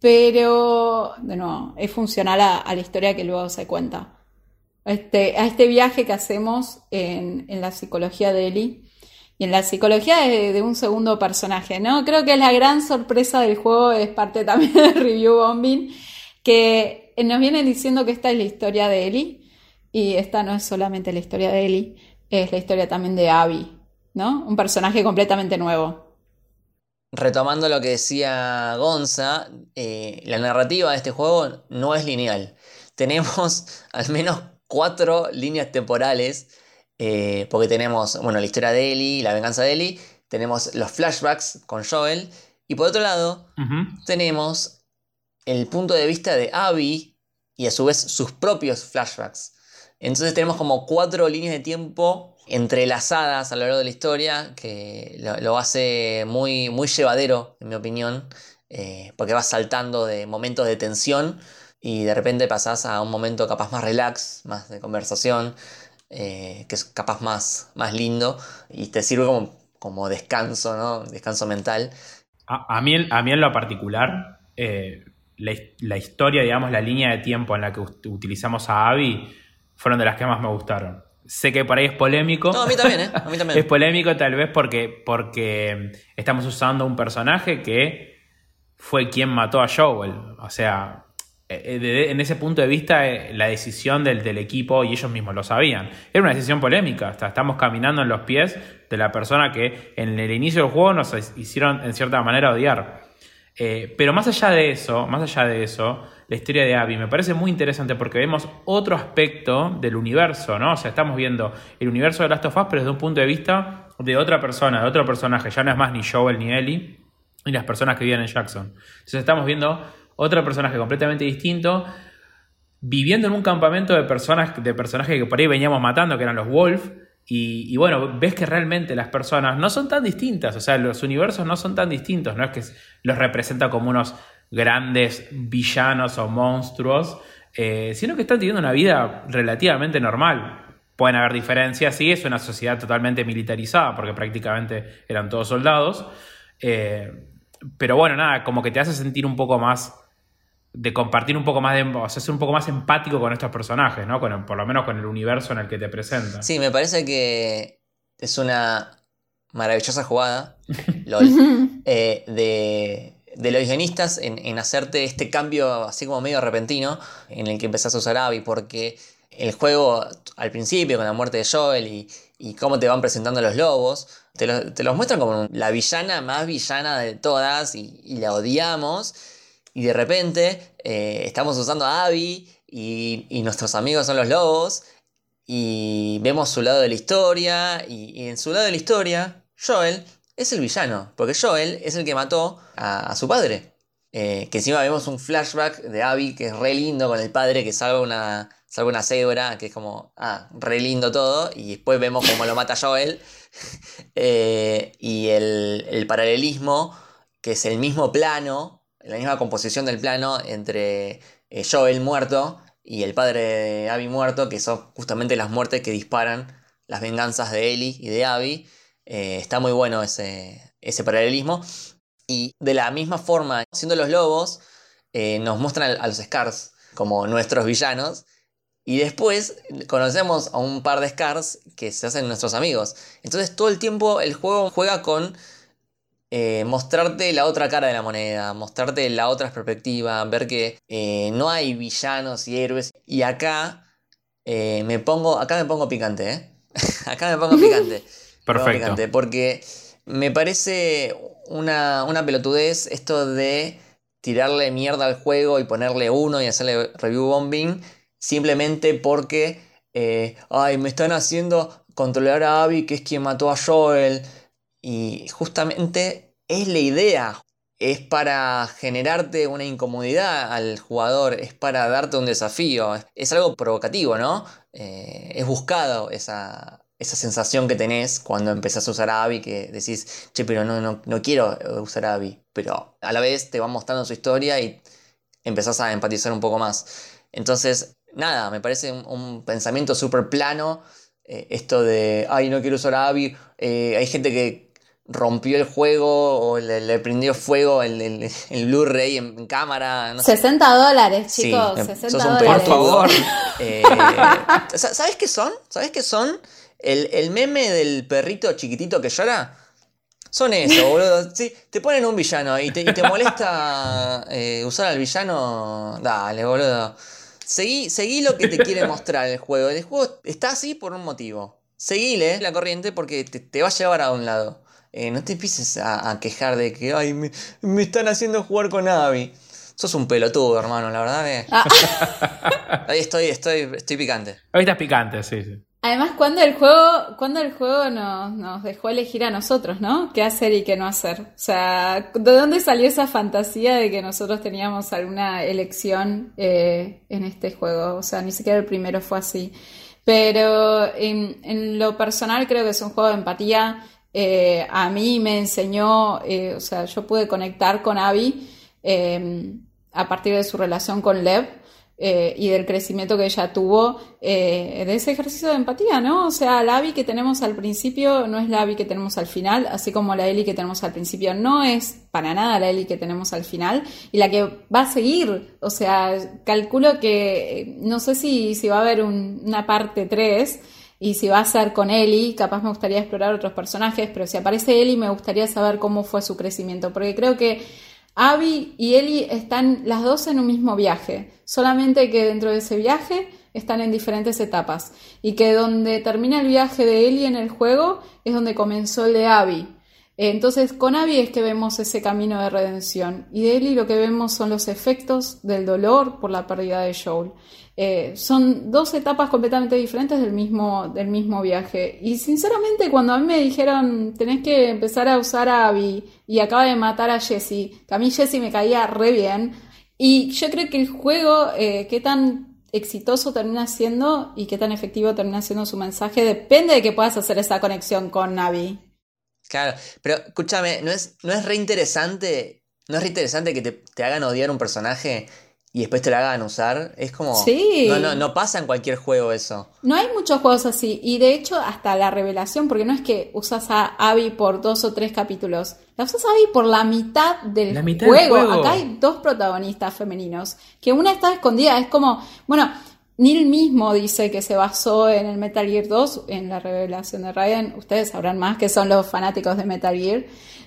D: Pero, de nuevo, es funcional a, la historia que luego se cuenta. Este, a este viaje que hacemos en, la psicología de Eli y en la psicología de, un segundo personaje, ¿no? Creo que la gran sorpresa del juego es parte también de Review Bombing, que nos vienen diciendo que esta es la historia de Eli y esta no es solamente la historia de Eli, es la historia también de Abby, ¿no? Un personaje completamente nuevo.
B: Retomando lo que decía Gonza, eh, la narrativa de este juego no es lineal. Tenemos al menos cuatro líneas temporales, eh, porque tenemos, bueno, la historia de Ellie, la venganza de Ellie, tenemos los flashbacks con Joel, y por otro lado, tenemos el punto de vista de Abby y a su vez sus propios flashbacks. Entonces tenemos como cuatro líneas de tiempo entrelazadas a lo largo de la historia que lo, hace muy, muy llevadero, en mi opinión, eh, porque vas saltando de momentos de tensión y de repente pasás a un momento capaz más relax, más de conversación, eh, que es capaz más, más lindo y te sirve como, como descanso, ¿no? Descanso mental.
C: A, mí, a mí en lo particular, eh, la, la, historia, digamos, la línea de tiempo en la que utilizamos a Abby fueron de las que más me gustaron. Sé que por ahí es polémico.
B: No, a mí también, ¿eh? A mí también.
C: es polémico tal vez porque, porque estamos usando un personaje que fue quien mató a Joel. O sea, eh, eh, en ese punto de vista, eh, la decisión del, del, equipo, y ellos mismos lo sabían, era una decisión polémica. Hasta estamos caminando en los pies de la persona que en el inicio del juego nos hicieron en cierta manera odiar. pero más allá de eso, más allá de eso, la historia de Abby. Me parece muy interesante porque vemos otro aspecto del universo, ¿no? O sea, estamos viendo el universo de Last of Us, pero desde un punto de vista de otra persona, de otro personaje. Ya no es más ni Joel ni Ellie, ni las personas que viven en Jackson. Entonces estamos viendo otro personaje completamente distinto, viviendo en un campamento de personas, de personajes que por ahí veníamos matando, que eran los Wolf. Y, bueno, ves que realmente las personas no son tan distintas, o sea, los universos no son tan distintos, no es que los representa como unos grandes villanos o monstruos, eh, sino que están teniendo una vida relativamente normal. Pueden haber diferencias, sí, es una sociedad totalmente militarizada, porque prácticamente eran todos soldados. Eh, pero bueno, nada, como que te hace sentir un poco más de compartir un poco más de, o sea, ser un poco más empático con estos personajes, ¿no? Con por lo menos con el universo en el que te presentan.
B: Sí, me parece que es una maravillosa jugada, LOL, eh, de de los guionistas en, hacerte este cambio así como medio repentino en el que empezás a usar Abby porque el juego al principio con la muerte de Joel y, cómo te van presentando los lobos, te, los muestran como la villana más villana de todas y, la odiamos y de repente eh, estamos usando a Abby y, y, nuestros amigos son los lobos y vemos su lado de la historia y en su lado de la historia Joel es el villano, porque Joel es el que mató a, su padre. Eh, que encima vemos un flashback de Abby que es re lindo con el padre que salva una, salva una cebra, que es como, ah, re lindo todo, y después vemos cómo lo mata Joel. Eh, y el, paralelismo, que es el mismo plano, la misma composición del plano entre eh, Joel muerto y el padre de Abby muerto, que son justamente las muertes que disparan las venganzas de Ellie y de Abby. Eh, está muy bueno ese, ese, paralelismo. Y de la misma forma, siendo los lobos, eh, nos muestran a los Scars como nuestros villanos. Y después conocemos a un par de Scars que se hacen nuestros amigos. Entonces todo el tiempo el juego juega con eh, mostrarte la otra cara de la moneda, mostrarte la otra perspectiva, ver que no hay villanos y héroes. Y acá me pongo, acá me pongo picante, acá me pongo picante.
C: Perfecto.
B: porque me parece una, pelotudez esto de tirarle mierda al juego y ponerle uno y hacerle review bombing simplemente porque, eh, ay, me están haciendo controlar a Abby, que es quien mató a Joel. Y justamente es la idea. Es para generarte una incomodidad al jugador, es para darte un desafío, es algo provocativo, ¿no? Eh, es buscado esa, esa sensación que tenés cuando empezás a usar a Abby, que decís, che, pero no, no, quiero usar a Abby, pero a la vez te va mostrando su historia y empezás a empatizar un poco más. Entonces, nada, me parece un, pensamiento súper plano, eh, esto de, ay, no quiero usar a Abby, eh, hay gente que rompió el juego o le, le prendió fuego el, el- el Blu-ray en, en cámara. No sé.
D: 60 dólares,
B: Sí,
D: chicos,
B: me-
D: 60
B: sos un
D: dólares.
C: Por favor.
B: Eh, sa- ¿Sabes qué son? ¿Sabes qué son? El, el meme del perrito chiquitito que llora. Son eso, boludo. Sí, te ponen un villano y te, y te molesta eh, usar al villano. Dale, boludo. Seguí, seguí lo que te quiere mostrar el juego. El juego está así por un motivo. Seguile la corriente porque te, te va a llevar a un lado. Eh, no te empieces a, a quejar de que Ay, me, me están haciendo jugar con Abby. Sos un pelotudo, hermano, la verdad.
D: Ah.
B: Ahí estoy, estoy, estoy picante.
C: Ahorita es picante, sí, sí.
D: Además, cuando el juego, cuando el juego nos, dejó elegir a nosotros, ¿no? ¿Qué hacer y qué no hacer? O sea, ¿de dónde salió esa fantasía de que nosotros teníamos alguna elección eh, en este juego? O sea, ni siquiera el primero fue así. Pero en, en lo personal creo que es un juego de empatía. Eh, a mí me enseñó, eh, o sea, yo pude conectar con Abby eh, a partir de su relación con Lev eh, y del crecimiento que ella tuvo eh, de ese ejercicio de empatía, ¿no? O sea, la Abby que tenemos al principio no es la Abby que tenemos al final, así como la Ellie que tenemos al principio no es para nada la Ellie que tenemos al final y la que va a seguir, o sea, calculo que eh, no sé si, si va a haber un- una parte 3 y si va a ser con Ellie, capaz me gustaría explorar otros personajes, pero si aparece Ellie me gustaría saber cómo fue su crecimiento, porque creo que Abby y Ellie están las dos en un mismo viaje, solamente que dentro de ese viaje están en diferentes etapas y que donde termina el viaje de Ellie en el juego es donde comenzó el de Abby. Entonces con Abby es que vemos ese camino de redención y de Ellie lo que vemos son los efectos del dolor por la pérdida de Joel. Eh, son dos etapas completamente diferentes del mismo, del mismo viaje. Y sinceramente, cuando a mí me dijeron tenés que empezar a usar a Abby y acaba de matar a Jesse, que a mí Jesse me caía re bien. Y yo creo que el juego, eh, qué tan exitoso termina siendo y qué tan efectivo termina siendo su mensaje, depende de que puedas hacer esa conexión con Abby.
B: Claro, pero escúchame, ¿no es, no es re interesante? ¿No es re interesante que te, te hagan odiar un personaje y después te lo hagan usar? Es como.
D: Sí.
B: No, no, no pasa en cualquier juego eso.
D: No hay muchos juegos así, y de hecho hasta la revelación, porque no es que usas a Abby por dos o tres capítulos, la usas a Abby por la mitad del
C: La mitad del
D: juego.
C: juego.
D: Acá hay dos protagonistas femeninos, que una está escondida, es como, bueno, Neil mismo dice que se basó en el Metal Gear 2, en la revelación de Raiden, ustedes sabrán más que son los fanáticos de Metal Gear,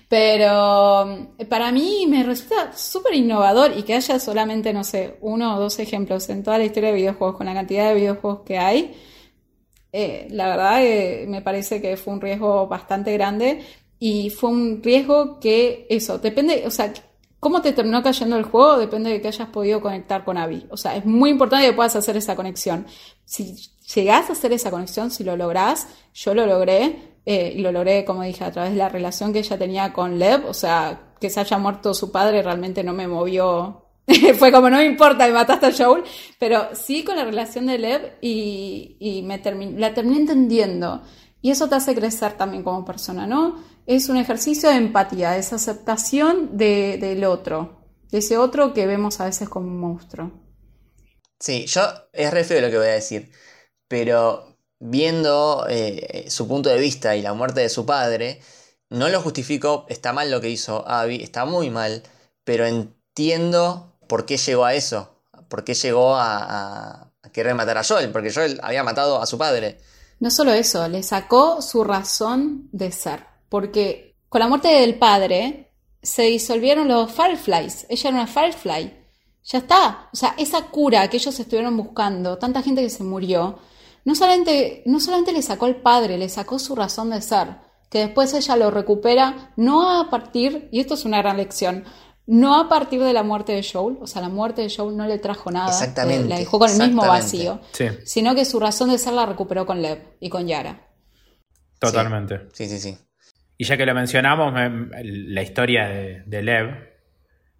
D: pero eh, para mí me resulta súper innovador y que haya solamente, no sé, uno o dos ejemplos en toda la historia de videojuegos, con la cantidad de videojuegos que hay, eh, la verdad eh, me parece que fue un riesgo bastante grande y fue un riesgo que eso, depende, o sea, cómo te terminó cayendo el juego depende de que hayas podido conectar con Abby. O sea, es muy importante que puedas hacer esa conexión. Si llegás a hacer esa conexión, si lo lográs, yo lo logré eh, y lo logré, como dije, a través de la relación que ella tenía con Lev, o sea, que se haya muerto su padre realmente no me movió fue como, no me importa, me mataste a Joel, pero sí con la relación de Lev y, y me termi- la terminé entendiendo. Y eso te hace crecer también como persona, ¿no? Es un ejercicio de empatía, es aceptación de- del otro, de ese otro que vemos a veces como un monstruo.
B: Sí, yo es re feo lo que voy a decir, pero viendo eh, su punto de vista y la muerte de su padre, no lo justifico, está mal lo que hizo Abby, está muy mal, pero entiendo por qué llegó a eso, por qué llegó a, a- a querer matar a Joel, porque Joel había matado a su padre.
D: No solo eso, le sacó su razón de ser, porque con la muerte del padre se disolvieron los Fireflies, ella era una Firefly, ya está, o sea, esa cura que ellos estuvieron buscando, tanta gente que se murió, no solamente, no solamente le sacó al padre, le sacó su razón de ser, que después ella lo recupera, no a partir, y esto es una gran lección, no a partir de la muerte de Joel, o sea, la muerte de Joel no le trajo nada,
B: Exactamente,
D: eh, la dejó con el mismo
B: exactamente.
D: vacío,
C: Sí,
D: sino que su razón de ser la recuperó con Lev y con Yara.
C: totalmente.
B: Sí, sí, sí.
C: Y ya que lo mencionamos, me- la historia de, Lev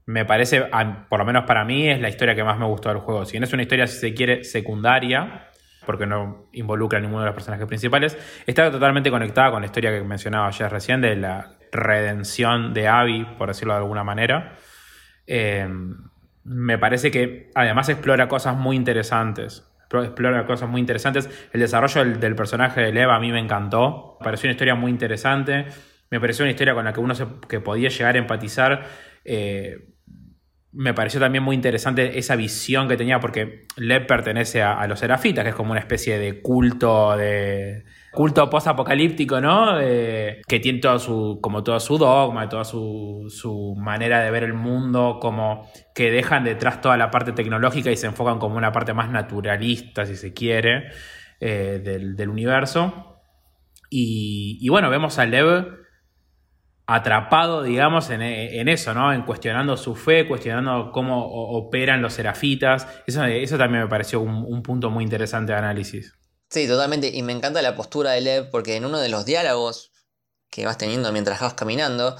C: me parece, por lo menos para mí, es la historia que más me gustó del juego. Si no es una historia, si se quiere, secundaria, porque no involucra a ninguno de los personajes principales, está totalmente conectada con la historia que mencionaba ayer recién de la redención de Abby, por decirlo de alguna manera. Eh, me parece que además explora cosas muy interesantes. Explo- Explora cosas muy interesantes. El desarrollo del, del personaje de Lev a mí me encantó. Me pareció una historia muy interesante. Me pareció una historia con la que uno que podía llegar a empatizar. Eh, me pareció también muy interesante esa visión que tenía, porque Lev pertenece a, los serafitas, que es como una especie de culto de culto post-apocalíptico, ¿no? Eh, que tiene todo su, como todo su dogma, toda su, su, manera de ver el mundo, como que dejan detrás toda la parte tecnológica y se enfocan como una parte más naturalista, si se quiere, eh, del, universo. Y, y bueno, vemos a Lev atrapado, digamos, en, eso, ¿no? En cuestionando su fe, cuestionando cómo operan los serafitas. Eso, eso también me pareció un, punto muy interesante de análisis.
B: Sí, totalmente. Y me encanta la postura de Lev porque en uno de los diálogos que vas teniendo mientras vas caminando,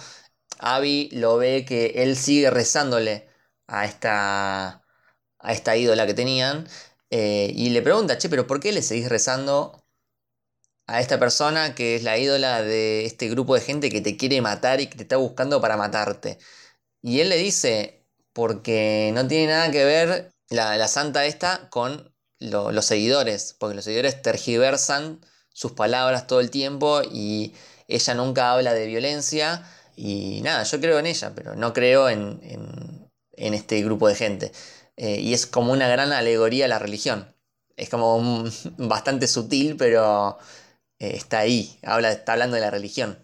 B: Abby lo ve que él sigue rezándole a esta, a esta ídola que tenían eh, y le pregunta, che, pero ¿por qué le seguís rezando a esta persona que es la ídola de este grupo de gente que te quiere matar y que te está buscando para matarte. Y él le dice, porque no tiene nada que ver la, santa esta con los seguidores, porque los seguidores tergiversan sus palabras todo el tiempo y ella nunca habla de violencia y nada, yo creo en ella, pero no creo en, este grupo de gente. Eh, y es como una gran alegoría a la religión. Es como bastante sutil, pero eh, está ahí, habla, está hablando de la religión.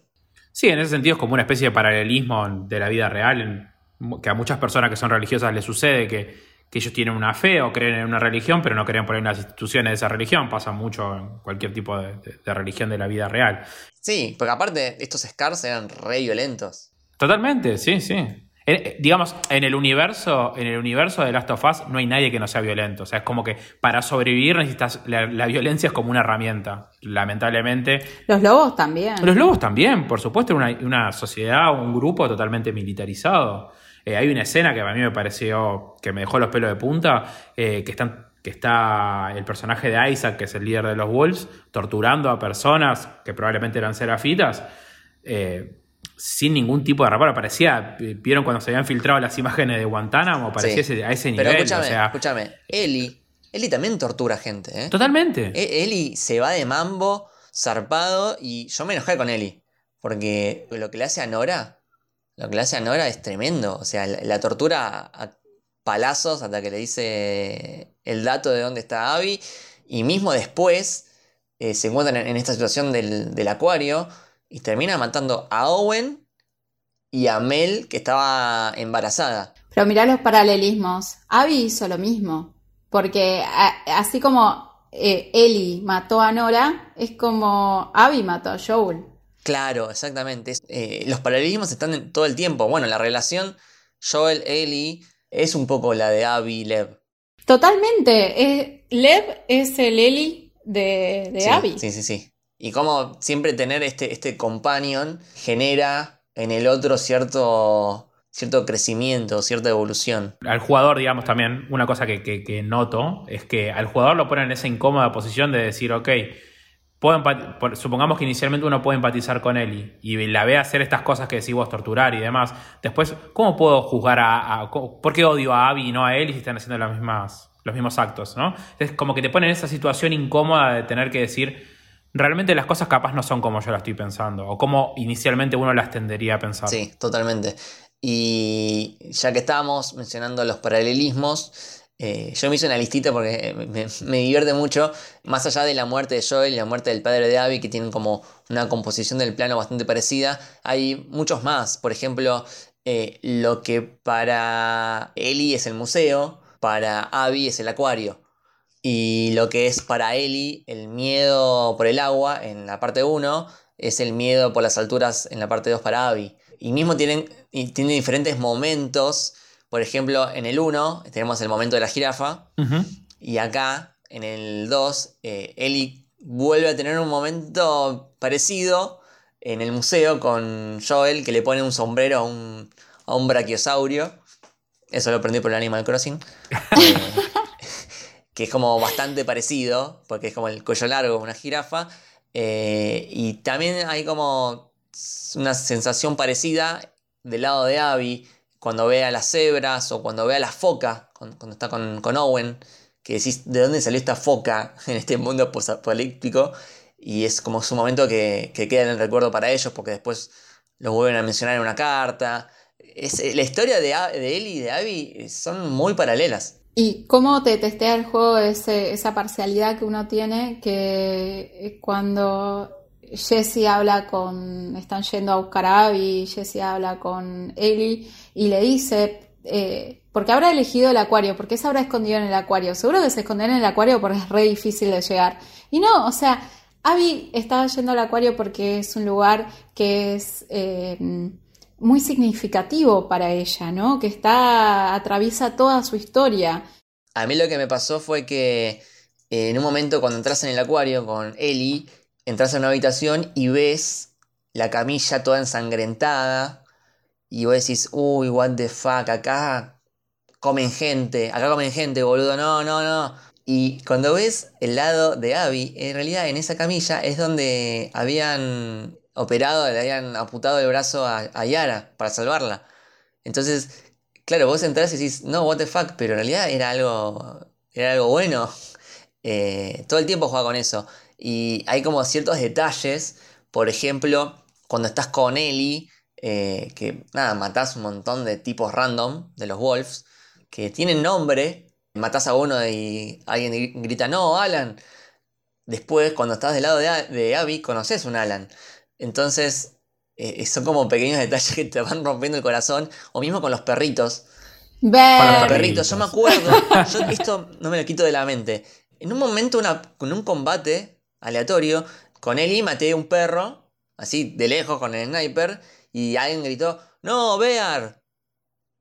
C: Sí, en ese sentido es como una especie de paralelismo de la vida real, que a muchas personas que son religiosas les sucede que, ellos tienen una fe o creen en una religión, pero no creen poner las instituciones de esa religión. Pasa mucho en cualquier tipo de, de religión de la vida real.
B: Sí, porque aparte estos Scars eran re violentos.
C: Totalmente, sí, sí. Eh, digamos, en el universo, en el universo de Last of Us no hay nadie que no sea violento. O sea, es como que para sobrevivir necesitas. La, violencia es como una herramienta, lamentablemente.
D: Los lobos también.
C: Los lobos también, por supuesto, una, una sociedad, un grupo totalmente militarizado. Eh, hay una escena que a mí me pareció que me dejó los pelos de punta, eh, que están que está el personaje de Isaac, que es el líder de los Wolves, torturando a personas que probablemente eran serafitas. Eh, sin ningún tipo de reparo. Parecía, vieron cuando se habían filtrado las imágenes de Guantánamo, parecía a ese nivel.
B: Pero escúchame, escúchame, Eli, Eli también tortura gente, ¿eh?
C: Totalmente.
B: E, Eli se va de mambo, zarpado, y yo me enojé con Eli. Porque lo que le hace a Nora, lo que le hace a Nora es tremendo. O sea, la, tortura a palazos hasta que le dice el dato de dónde está Abby. Y mismo después eh, se encuentran en, esta situación del, del acuario y termina matando a Owen y a Mel, que estaba embarazada.
D: Pero mirá los paralelismos. Abby hizo lo mismo. Porque así como eh, Ellie mató a Nora, es como Abby mató a Joel.
B: Claro, exactamente. Eh, los paralelismos están en todo el tiempo. Bueno, la relación Joel-Ellie es un poco la de Abby y Lev.
D: Totalmente. Lev es el Ellie de, de Abby.
B: Sí, sí, sí. Y como siempre tener este, este companion genera en el otro cierto, cierto crecimiento, cierta evolución.
C: Al jugador, digamos, también, una cosa que, noto es que al jugador lo ponen en esa incómoda posición de decir, ok, puedo supongamos que inicialmente uno puede empatizar con él y, la ve hacer estas cosas que decís vos, torturar y demás. Después, ¿cómo puedo juzgar a, ¿Por qué odio a Abby y no a él si están haciendo las mismas, los mismos actos? ¿no? Es como que te ponen en esa situación incómoda de tener que decir realmente las cosas capaz no son como yo las estoy pensando, o como inicialmente uno las tendería a pensar.
B: Sí, totalmente. Y ya que estábamos mencionando los paralelismos, eh, yo me hice una listita porque me, divierte mucho, más allá de la muerte de Joel y la muerte del padre de Abby, que tienen como una composición del plano bastante parecida, hay muchos más. Por ejemplo, eh, lo que para Ellie es el museo, para Abby es el acuario. Y lo que es para Ellie el miedo por el agua en la parte 1 es el miedo por las alturas en la parte 2 para Abby. Y mismo tienen, tienen diferentes momentos. Por ejemplo, en el 1 tenemos el momento de la jirafa. Y acá, en el 2, eh, Ellie vuelve a tener un momento parecido en el museo con Joel que le pone un sombrero a un, a un brachiosaurio. Eso lo aprendí por el Animal Crossing. Eh, que es como bastante parecido, porque es como el cuello largo, una jirafa. Eh, y también hay como una sensación parecida del lado de Abby, cuando ve a las cebras o cuando ve a la foca, cuando, está con, Owen, que decís, ¿de dónde salió esta foca en este mundo posapocalíptico? Y es como su momento que, que queda en el recuerdo para ellos, porque después lo vuelven a mencionar en una carta. Es, la historia de, de él y de Abby son muy paralelas.
D: ¿Y cómo te testea el juego ese, esa parcialidad que uno tiene que cuando Jesse habla con, están yendo a buscar a Abby, Jesse habla con Ellie y le dice, eh, porque habrá elegido el acuario? ¿Por qué se habrá escondido en el acuario? Seguro que se escondió en el acuario porque es re difícil de llegar. Y no, o sea, Abby estaba yendo al acuario porque es un lugar que es eh, muy significativo para ella, ¿no? Que está, atraviesa toda su historia.
B: A mí lo que me pasó fue que en un momento cuando entras en el acuario con Ellie, entras en una habitación y ves la camilla toda ensangrentada y vos decís, uy, what the fuck, acá comen gente, acá comen gente, boludo, no, no, no. Y cuando ves el lado de Abby, en realidad en esa camilla es donde habían operado, le habían amputado el brazo a, Yara para salvarla. Entonces, claro, vos entras y decís, no, what the fuck, pero en realidad era algo, era algo bueno. Eh, todo el tiempo juega con eso. Y hay como ciertos detalles, por ejemplo, cuando estás con Ellie, eh, que nada, matás un montón de tipos random de los Wolves, que tienen nombre, matás a uno y alguien grita, no, Alan. Después, cuando estás del lado de, Abby, conoces un Alan. Entonces, eh, son como pequeños detalles que te van rompiendo el corazón. O mismo con los perritos.
D: Con
B: los perritos, yo me acuerdo, yo esto no me lo quito de la mente. En un momento, una, con un combate, aleatorio. Con Eli maté un perro, así de lejos con el sniper, y alguien gritó, ¡No, Bear!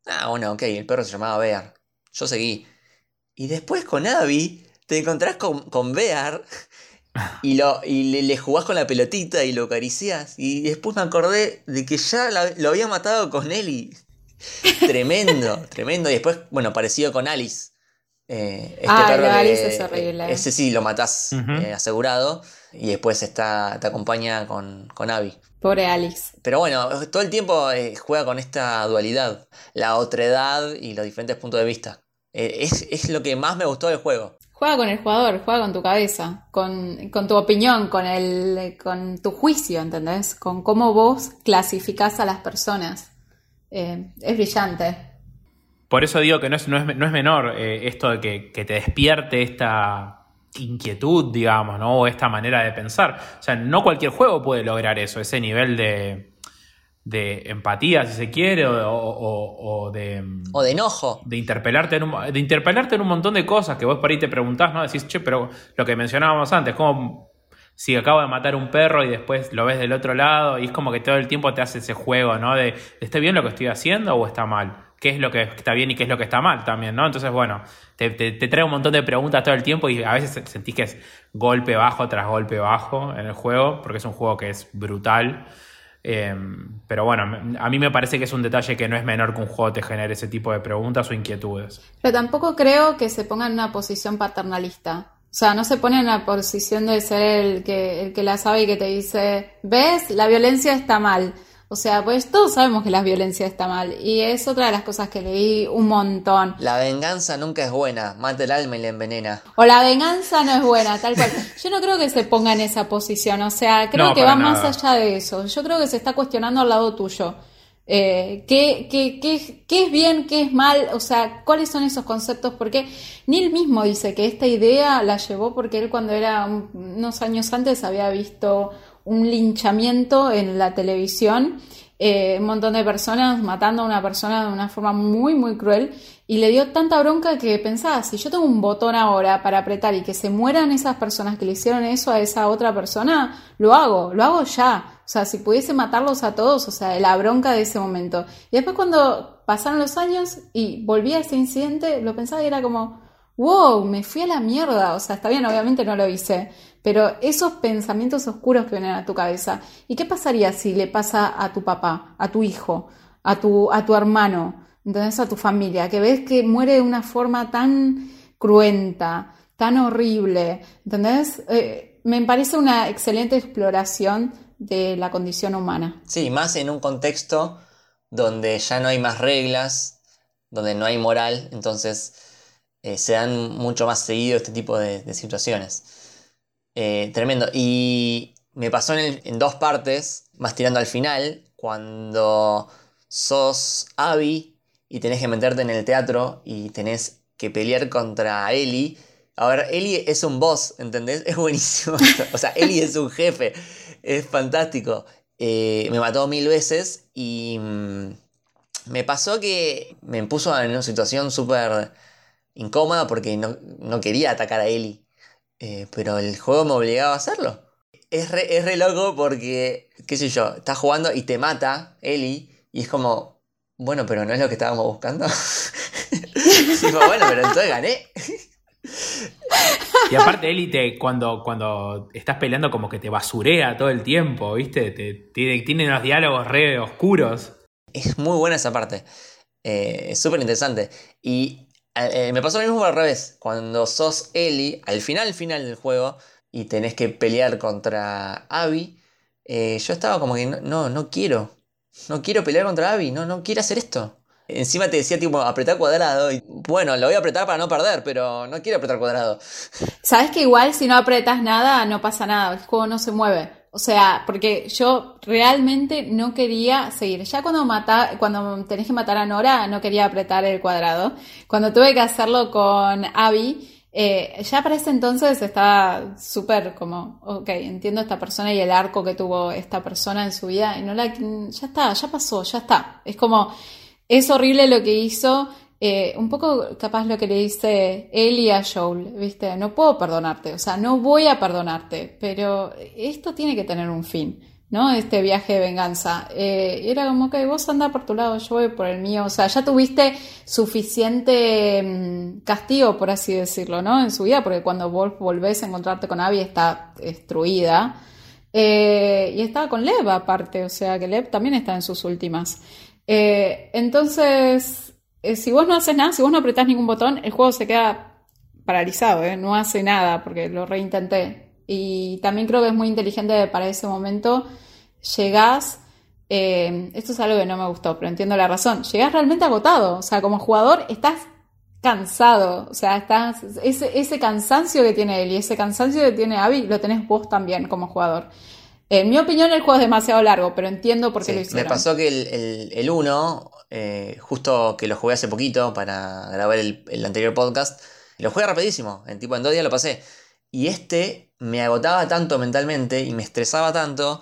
B: Ah, bueno, ok, el perro se llamaba Bear. Yo seguí. Y después con Abby te encontrás con, con Bear y, lo, y le, jugás con la pelotita y lo acariciás. Y después me acordé de que ya lo había matado con Eli. tremendo, tremendo. Y después, bueno, parecido con Alice.
D: Eh, este ah, perro es horrible.
B: Ese sí lo matás eh, asegurado. Y después está, te acompaña con, con Abby.
D: Pobre Alice.
B: Pero bueno, todo el tiempo eh, juega con esta dualidad. La otredad y los diferentes puntos de vista. Es, es, lo que más me gustó del juego.
D: Juega con el jugador, juega con tu cabeza, con, tu opinión, con, el, con tu juicio, ¿entendés? Con cómo vos clasificás a las personas. es brillante.
C: Por eso digo que no es, no es, no es menor eh, esto de que, te despierte esta inquietud, digamos, ¿no? O esta manera de pensar. O sea, no cualquier juego puede lograr eso, ese nivel de, de empatía, si se quiere, o, o, de...
B: O de enojo.
C: De interpelarte, en un, de interpelarte en un montón de cosas que vos por ahí te preguntás, ¿no? Decís, che, pero lo que mencionábamos antes, como si acabo de matar un perro y después lo ves del otro lado y es como que todo el tiempo te hace ese juego, ¿no? De, ¿está bien lo que estoy haciendo o está mal? qué es lo que está bien y qué es lo que está mal también, ¿no? Entonces, bueno, te, trae un montón de preguntas todo el tiempo y a veces sentís que es golpe bajo tras golpe bajo en el juego, porque es un juego que es brutal. Em, pero bueno, a mí me parece que es un detalle que no es menor que un juego te genere ese tipo de preguntas o inquietudes.
D: Pero tampoco creo que se ponga en una posición paternalista. O sea, no se pone en la posición de ser el que, el que la sabe y que te dice, ves, la violencia está mal. O sea, pues todos sabemos que la violencia está mal. Y es otra de las cosas que leí un montón.
B: La venganza nunca es buena. Mata el alma y la envenena.
D: O la venganza no es buena, tal cual. Yo no creo que se ponga en esa posición. O sea, creo que va más allá de eso. Yo creo que se está cuestionando al lado tuyo. Eh, ¿qué, qué, qué, qué, es bien, qué es mal? O sea, ¿cuáles son esos conceptos? Porque Neil mismo dice que esta idea la llevó porque él cuando era unos años antes había visto un linchamiento en la televisión, eh, un montón de personas matando a una persona de una forma muy, muy cruel, y le dio tanta bronca que pensaba, si yo tengo un botón ahora para apretar y que se mueran esas personas que le hicieron eso a esa otra persona, lo hago, lo hago ya. O sea, si pudiese matarlos a todos, o sea, la bronca de ese momento. Y después cuando pasaron los años y volví a ese incidente, lo pensaba y era como, wow, me fui a la mierda. O sea, está bien, obviamente no lo hice, pero esos pensamientos oscuros que vienen a tu cabeza, ¿y qué pasaría si le pasa a tu papá, a tu hijo, a tu, a tu hermano, entonces a tu familia, que ves que muere de una forma tan cruenta, tan horrible, ¿entendés? Eh, me parece una excelente exploración de la condición humana.
B: Sí, más en un contexto donde ya no hay más reglas, donde no hay moral, entonces eh, se dan mucho más seguido este tipo de situaciones. Eh, tremendo. Y me pasó en, dos partes, más tirando al final, cuando sos Abby y tenés que meterte en el teatro y tenés que pelear contra Ellie. A ver, Ellie es un boss, ¿entendés? Es buenísimo. o sea, Ellie es un jefe. Es fantástico. Eh, me mató mil veces y mm, me pasó que me puso en una situación súper incómoda porque no, quería atacar a Ellie. Eh, pero el juego me obligaba a hacerlo. Es re, es re loco porque, qué sé yo, estás jugando y te mata Ellie y es como, bueno, pero no es lo que estábamos buscando. bueno, pero entonces gané.
C: Y aparte, Elite, cuando, cuando estás peleando, como que te basurea todo el tiempo, ¿viste? Te, tiene, unos diálogos re oscuros.
B: Es muy buena esa parte. Eh, es súper interesante. Y eh, me pasó lo mismo al revés. Cuando sos Ellie, al final, final del juego, y tenés que pelear contra Abby, eh, yo estaba como que no, no, quiero. No quiero pelear contra Abby, no, no quiero hacer esto. Encima te decía tipo apretar cuadrado y bueno, lo voy a apretar para no perder, pero no quiero apretar cuadrado.
D: Sabes que igual si no apretas nada no pasa nada, el juego no se mueve. O sea, porque yo realmente no quería seguir. Ya cuando mata, cuando tenés que matar a Nora, no quería apretar el cuadrado. Cuando tuve que hacerlo con Abby, eh, ya para ese entonces estaba súper como, ok, entiendo esta persona y el arco que tuvo esta persona en su vida y no la, ya está, ya pasó, ya está. Es como, es horrible lo que hizo, eh, un poco capaz lo que le dice Ellie a Joel, ¿viste? No puedo perdonarte, o sea, no voy a perdonarte, pero esto tiene que tener un fin. ¿no? Este viaje de venganza. Eh, era como que vos anda por tu lado, yo voy por el mío. O sea, ya tuviste suficiente mm, castigo, por así decirlo, ¿no? En su vida, porque cuando vos volvés a encontrarte con Abby está destruida. Eh, y estaba con Lev aparte, o sea que Lev también está en sus últimas. Eh, si vos no haces nada, si vos no apretás ningún botón, el juego se queda paralizado, no hace nada, porque lo reintenté. Y también creo que es muy inteligente para ese momento. Llegás, eh, esto es algo que no me gustó, pero entiendo la razón. Llegás realmente agotado. O sea, como jugador estás cansado. O sea, estás. Ese, ese cansancio que tiene él y ese cansancio que tiene Abby, lo tenés vos también como jugador. En mi opinión, el juego es demasiado largo, pero entiendo por qué lo hicieron.
B: Me pasó que el 1, eh, justo que lo jugué hace poquito para grabar el, el anterior podcast, lo jugué rapidísimo. En tipo en dos días lo pasé. Y este me agotaba tanto mentalmente y me estresaba tanto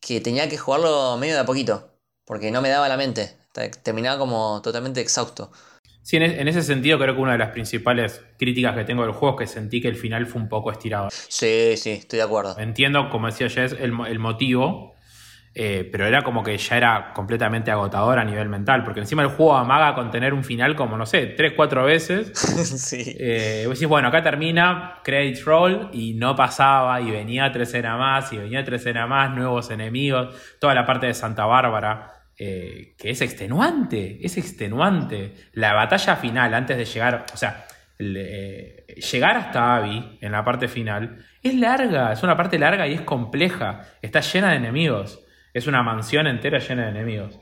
B: que tenía que jugarlo medio de a poquito, porque no me daba la mente. Terminaba como totalmente exhausto.
C: Sí, en, ese sentido creo que una de las principales críticas que tengo del juego es que sentí que el final fue un poco estirado.
B: Sí, sí, estoy de acuerdo.
C: Entiendo, como decía Jess, el, el motivo, eh, pero era como que ya era completamente agotador a nivel mental, porque encima el juego amaga con tener un final como, no sé, tres, cuatro veces.
B: sí.
C: Eh, vos decís, bueno, acá termina, credits roll, y no pasaba, y venía tres más, y venía tres más, nuevos enemigos, toda la parte de Santa Bárbara. Eh, que es extenuante, es extenuante. La batalla final, antes de llegar, o sea, llegar hasta Abby en la parte final, es larga, es una parte larga y es compleja, está llena de enemigos es una mansión entera llena de enemigos.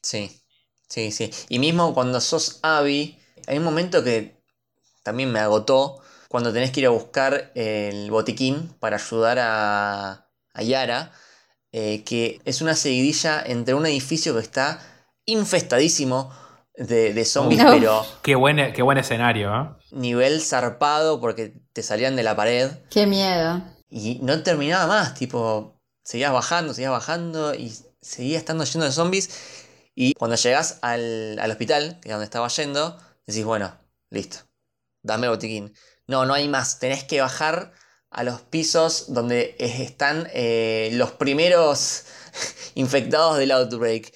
B: Sí, sí, sí. Y mismo cuando sos Abby, hay un momento que también me agotó cuando tenés que ir a buscar el botiquín para ayudar a, Yara, eh, que es una seguidilla entre un edificio que está infestadísimo de, zombies, pero...
C: Qué buen, qué buen escenario, ¿eh?
B: Nivel zarpado porque te salían de la pared.
D: Qué miedo.
B: Y no terminaba más, tipo, seguías bajando, seguías bajando y seguía estando lleno de zombies. Y cuando llegas al, hospital, que es donde estaba yendo, decís, bueno, listo, dame el botiquín. No, no hay más, tenés que bajar a los pisos donde están eh, los primeros infectados del outbreak.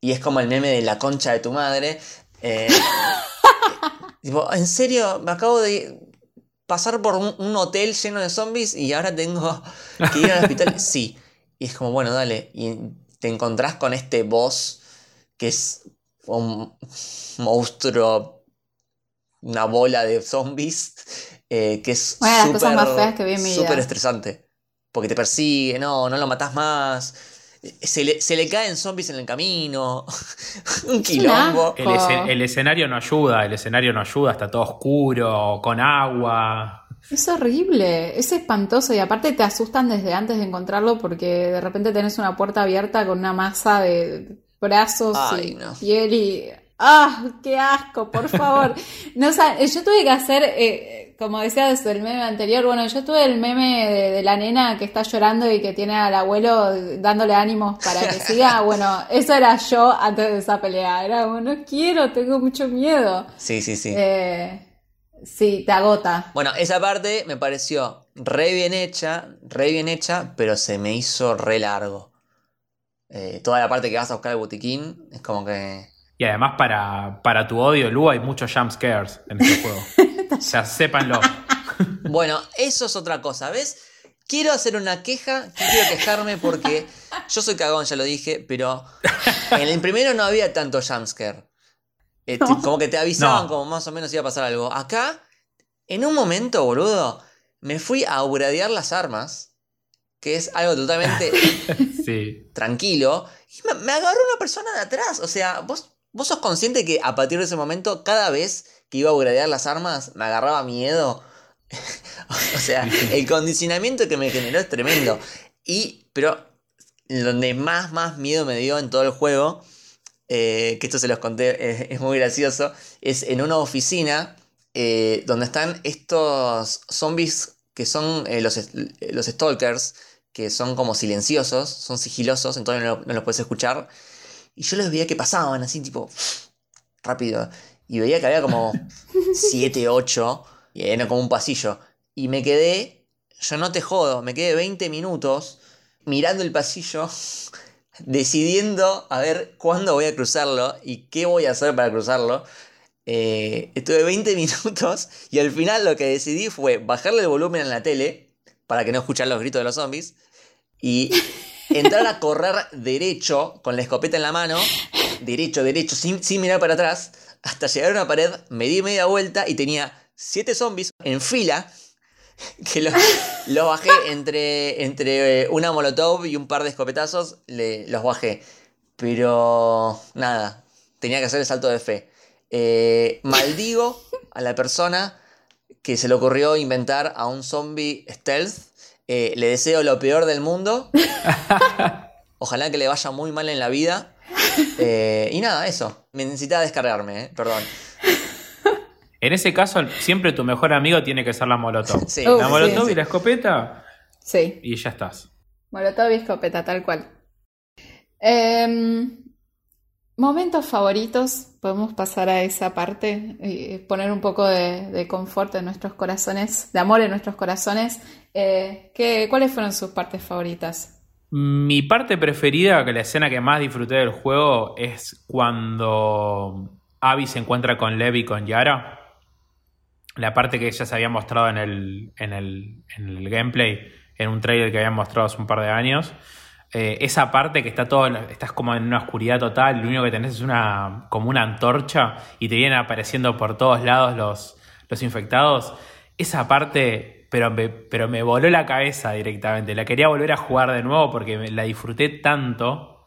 B: Y es como el meme de la concha de tu madre. Eh, ¿en serio? Me acabo de pasar por un, hotel lleno de zombies y ahora tengo que ir al hospital. Sí. Y es como, bueno, dale. Y te encontrás con este boss que es un monstruo, una bola de zombies, eh, que es súper estresante. Porque te persigue, no, no lo matás más. Se le, se le, caen zombies en el camino. un quilombo.
C: El, el, escenario no ayuda, el escenario no ayuda, está todo oscuro, con agua.
D: Es horrible, es espantoso y aparte te asustan desde antes de encontrarlo porque de repente tenés una puerta abierta con una masa de brazos
B: Ay,
D: y
B: no.
D: piel y... ¡Ah! ¡Qué asco! Por favor. No, o sea, yo tuve que hacer, eh, como decía desde el meme anterior, bueno, yo tuve el meme de, de la nena que está llorando y que tiene al abuelo dándole ánimos para que siga. Bueno, eso era yo antes de esa pelea. Era como, no quiero, tengo mucho miedo.
B: Sí, sí, sí.
D: Eh, sí, te agota.
B: Bueno, esa parte me pareció re bien hecha, re bien hecha, pero se me hizo re largo. Eh, toda la parte que vas a buscar el botiquín es como que...
C: Y además, para, para tu odio, Lu, hay muchos jump scares en este juego. o sea, sépanlo.
B: Bueno, eso es otra cosa, ¿ves? Quiero hacer una queja, quiero quejarme porque yo soy cagón, ya lo dije, pero en el primero no había tanto jumpscare. Eh, como que te avisaban
C: No.
B: como más o menos iba a pasar algo. Acá, en un momento, boludo, me fui a upgradear las armas, que es algo totalmente
C: Sí.
B: tranquilo, y me, me agarró una persona de atrás. O sea, vos, vos sos consciente que a partir de ese momento, cada vez que iba a upgradear las armas, me agarraba miedo. o sea, el condicionamiento que me generó es tremendo. Y, pero, donde más, más miedo me dio en todo el juego, eh, que esto se los conté, es muy gracioso, es en una oficina eh, donde están estos zombies que son eh, los, los stalkers, que son como silenciosos, son sigilosos, entonces no, no los puedes escuchar. Y yo los veía que pasaban así, tipo, rápido. Y veía que había como 7, 8, y era como un pasillo. Y me quedé, yo no te jodo, me quedé 20 minutos mirando el pasillo, decidiendo a ver cuándo voy a cruzarlo y qué voy a hacer para cruzarlo. Eh, estuve 20 minutos y al final lo que decidí fue bajarle el volumen en la tele para que no escuchar los gritos de los zombies y entrar a correr derecho con la escopeta en la mano, derecho, derecho, sin, sin mirar para atrás, hasta llegar a una pared, me di media vuelta y tenía 7 zombies en fila que los los bajé entre, entre eh, una molotov y un par de escopetazos, le- los bajé. Pero nada, tenía que hacer el salto de fe. Eh, maldigo a la persona que se le ocurrió inventar a un zombie stealth. Eh, le deseo lo peor del mundo. Ojalá que le vaya muy mal en la vida. Eh, y nada, eso. Me necesitaba descargarme, eh, perdón.
C: En ese caso, siempre tu mejor amigo tiene que ser la molotov.
B: Sí.
C: La molotov
D: sí.
C: y la escopeta
D: Sí.
C: y ya estás.
D: Molotov y escopeta, tal cual. Em, momentos favoritos, podemos pasar a esa parte y poner un poco de, de confort en nuestros corazones, de amor en nuestros corazones. Eh, ¿qué- ¿Cuáles fueron sus partes favoritas?
C: Mi parte preferida, que la escena que más disfruté del juego, es cuando Abby se encuentra con Levi y con Yara. La parte que ya se había mostrado en el, en el, en el gameplay, en un trailer que habían mostrado hace un par de años. Eh, esa parte que está todo, estás como en una oscuridad total, lo único que tenés es una, como una antorcha y te vienen apareciendo por todos lados los, los infectados. Esa parte, pero me, pero me voló la cabeza directamente. La quería volver a jugar de nuevo porque me- la disfruté tanto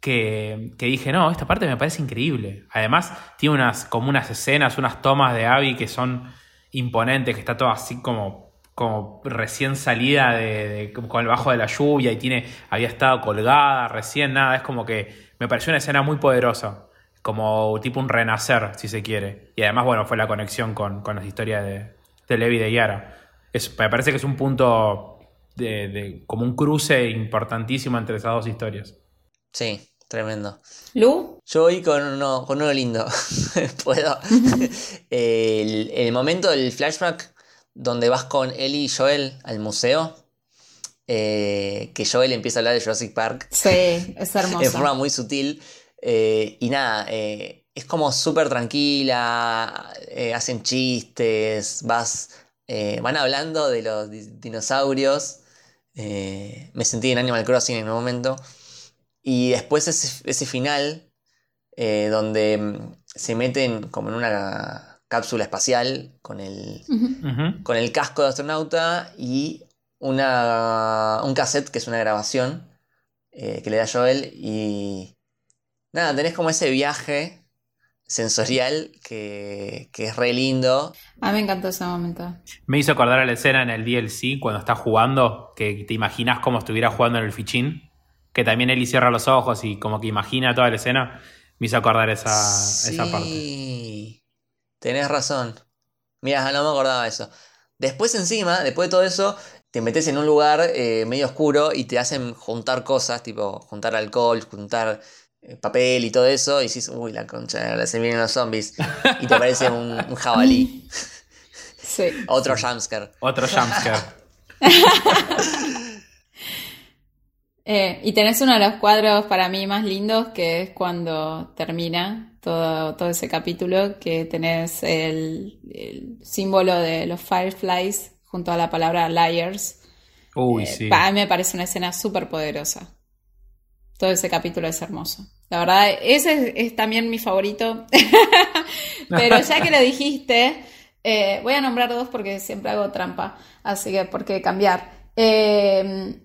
C: que, que dije, no, esta parte me parece increíble. Además, tiene unas, como unas escenas, unas tomas de Abby que son imponentes, que está todo así como, como recién salida de, con el bajo de la lluvia y tiene, había estado colgada recién, nada, es como que me pareció una escena muy poderosa. Como tipo un renacer, si se quiere. Y además, bueno, fue la conexión con, con las historias de, de Levi de Yara. Es, me parece que es un punto de, de- como un cruce importantísimo entre esas dos historias.
B: Sí, tremendo.
D: ¿Lu?
B: Yo voy con uno, con uno lindo. Puedo. el, el momento del flashback donde vas con Ellie y Joel al museo. eh, que Joel empieza a hablar de Jurassic Park
D: Sí, es
B: de forma
D: hermoso.
B: muy sutil. eh, y nada, eh, es como súper tranquila. eh, hacen chistes. Vas. Eh, van hablando de los di- dinosaurios. eh, me sentí en Animal Crossing en un momento. Y después ese, ese final, eh, donde mm, se meten como en una cápsula espacial con el, con el casco de astronauta y una, un cassette que es una grabación eh, que le da Joel. Y nada, tenés como ese viaje sensorial que, que es re lindo.
D: A mí me encantó ese momento.
C: Me hizo acordar a la escena en el DLC cuando está jugando, que te imaginas como estuviera jugando en el fichín, que también él cierra los ojos y como que imagina toda la escena. Me hizo acordar esa, esa parte.
B: Sí, tenés razón. Mira, no me acordaba de eso. Después encima, después de todo eso, te metes en un lugar eh, medio oscuro y te hacen juntar cosas, tipo juntar alcohol, juntar papel y todo eso, y dices, uy, la concha, la se vienen los zombies, y te aparece un, un jabalí.
D: Sí.
B: Otro jumpscare.
C: Otro jumpscare.
D: Eh, y tenés uno de los cuadros para mí más lindos, que es cuando termina todo, todo ese capítulo, que tenés el, el símbolo de los Fireflies junto a la palabra liars.
C: Uy,
D: Eh,
C: sí.
D: Para mí me parece una escena súper poderosa. Todo ese capítulo es hermoso. La verdad, ese es, es también mi favorito. Pero ya que lo dijiste, eh, voy a nombrar dos porque siempre hago trampa. Así que, ¿por qué cambiar? Eh,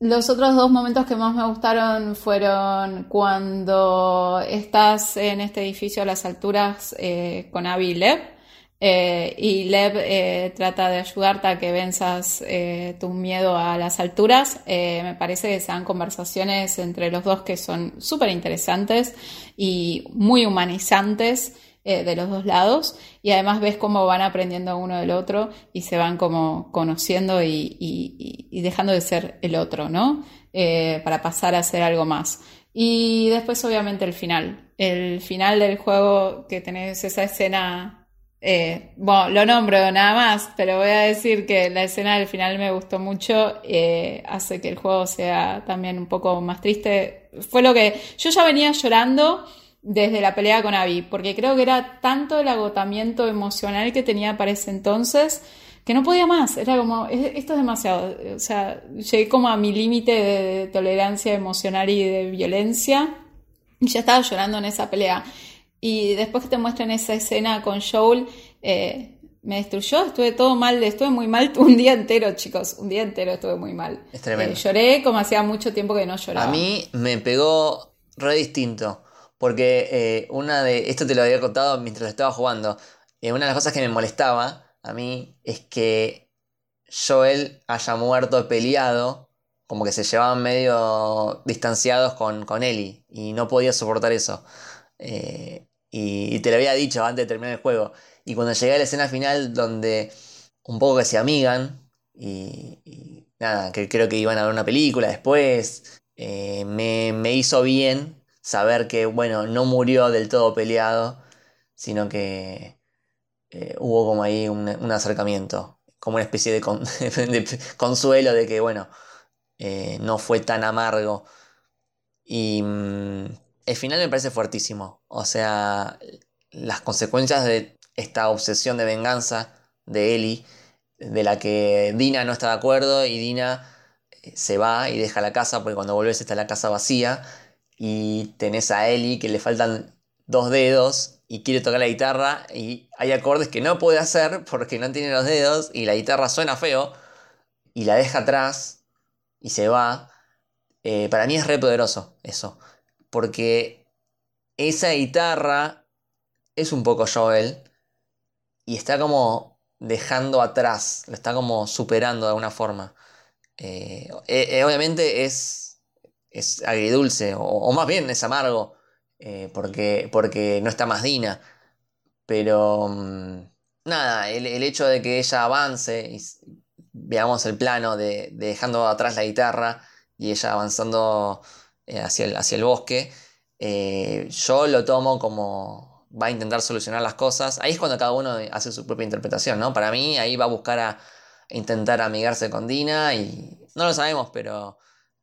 D: los otros dos momentos que más me gustaron fueron cuando estás en este edificio a las alturas eh, con Abby y Lev. Eh, y Lev eh, trata de ayudarte a que venzas eh, tu miedo a las alturas. Eh, me parece que se dan conversaciones entre los dos que son súper interesantes y muy humanizantes eh, de los dos lados. Y además ves cómo van aprendiendo uno del otro y se van como conociendo y, y- y- dejando de ser el otro, ¿no? Eh, para pasar a ser algo más. Y después obviamente el final. El final del juego que tenés esa escena eh, bueno, lo nombro nada más, pero voy a decir que la escena del final me gustó mucho, eh, hace que el juego sea también un poco más triste. Fue lo que yo ya venía llorando desde la pelea con Abby, porque creo que era tanto el agotamiento emocional que tenía para ese entonces que no podía más. Era como, "Es- esto es demasiado. O sea, llegué como a mi límite de, de tolerancia emocional y de violencia. Y ya estaba llorando en esa pelea. Y después que te muestran esa escena con Joel, eh, me destruyó, estuve todo mal, estuve muy mal un día entero, chicos, un día entero estuve muy mal.
B: Es tremendo.
D: Eh, lloré como hacía mucho tiempo que no lloraba.
B: A mí me pegó re distinto. Porque eh, una de. Esto te lo había contado mientras estaba jugando. Eh, una de las cosas que me molestaba a mí es que Joel haya muerto peleado. Como que se llevaban medio distanciados con, con Ellie. Y no podía soportar eso. Eh, y, te lo había dicho antes de terminar el juego. Y cuando llegué a la escena final donde un poco que se amigan. Y, nada, que creo que iban a ver una película después. eh, me, me hizo bien saber que, bueno, no murió del todo peleado, sino que eh, hubo como ahí un, un acercamiento, como una especie de consuelo de que, bueno, eh, no fue tan amargo. Y mm, el final me parece fuertísimo. O sea, las consecuencias de esta obsesión de venganza de Ellie, de la que Dina no está de acuerdo y Dina eh, se va y deja la casa porque cuando vuelves está la casa vacía y tenés a Ellie que le faltan dos dedos y quiere tocar la guitarra y hay acordes que no puede hacer porque no tiene los dedos y la guitarra suena feo y la deja atrás y se va. Eh, para mí es re poderoso eso porque esa guitarra es un poco Joel y está como dejando atrás, lo está como superando de alguna forma. Eh, eh, eh, obviamente es, es agridulce, o, o más bien es amargo, porque, porque no está más Dina. Pero mm, nada, el, hecho de que ella avance veamos el plano de, de dejando atrás la guitarra y ella avanzando hacia el, hacia el bosque, eh, yo lo tomo como va a intentar solucionar las cosas. Ahí es cuando cada uno hace su propia interpretación, ¿no? Para mí ahí va a buscar a intentar amigarse con Dina y no lo sabemos, pero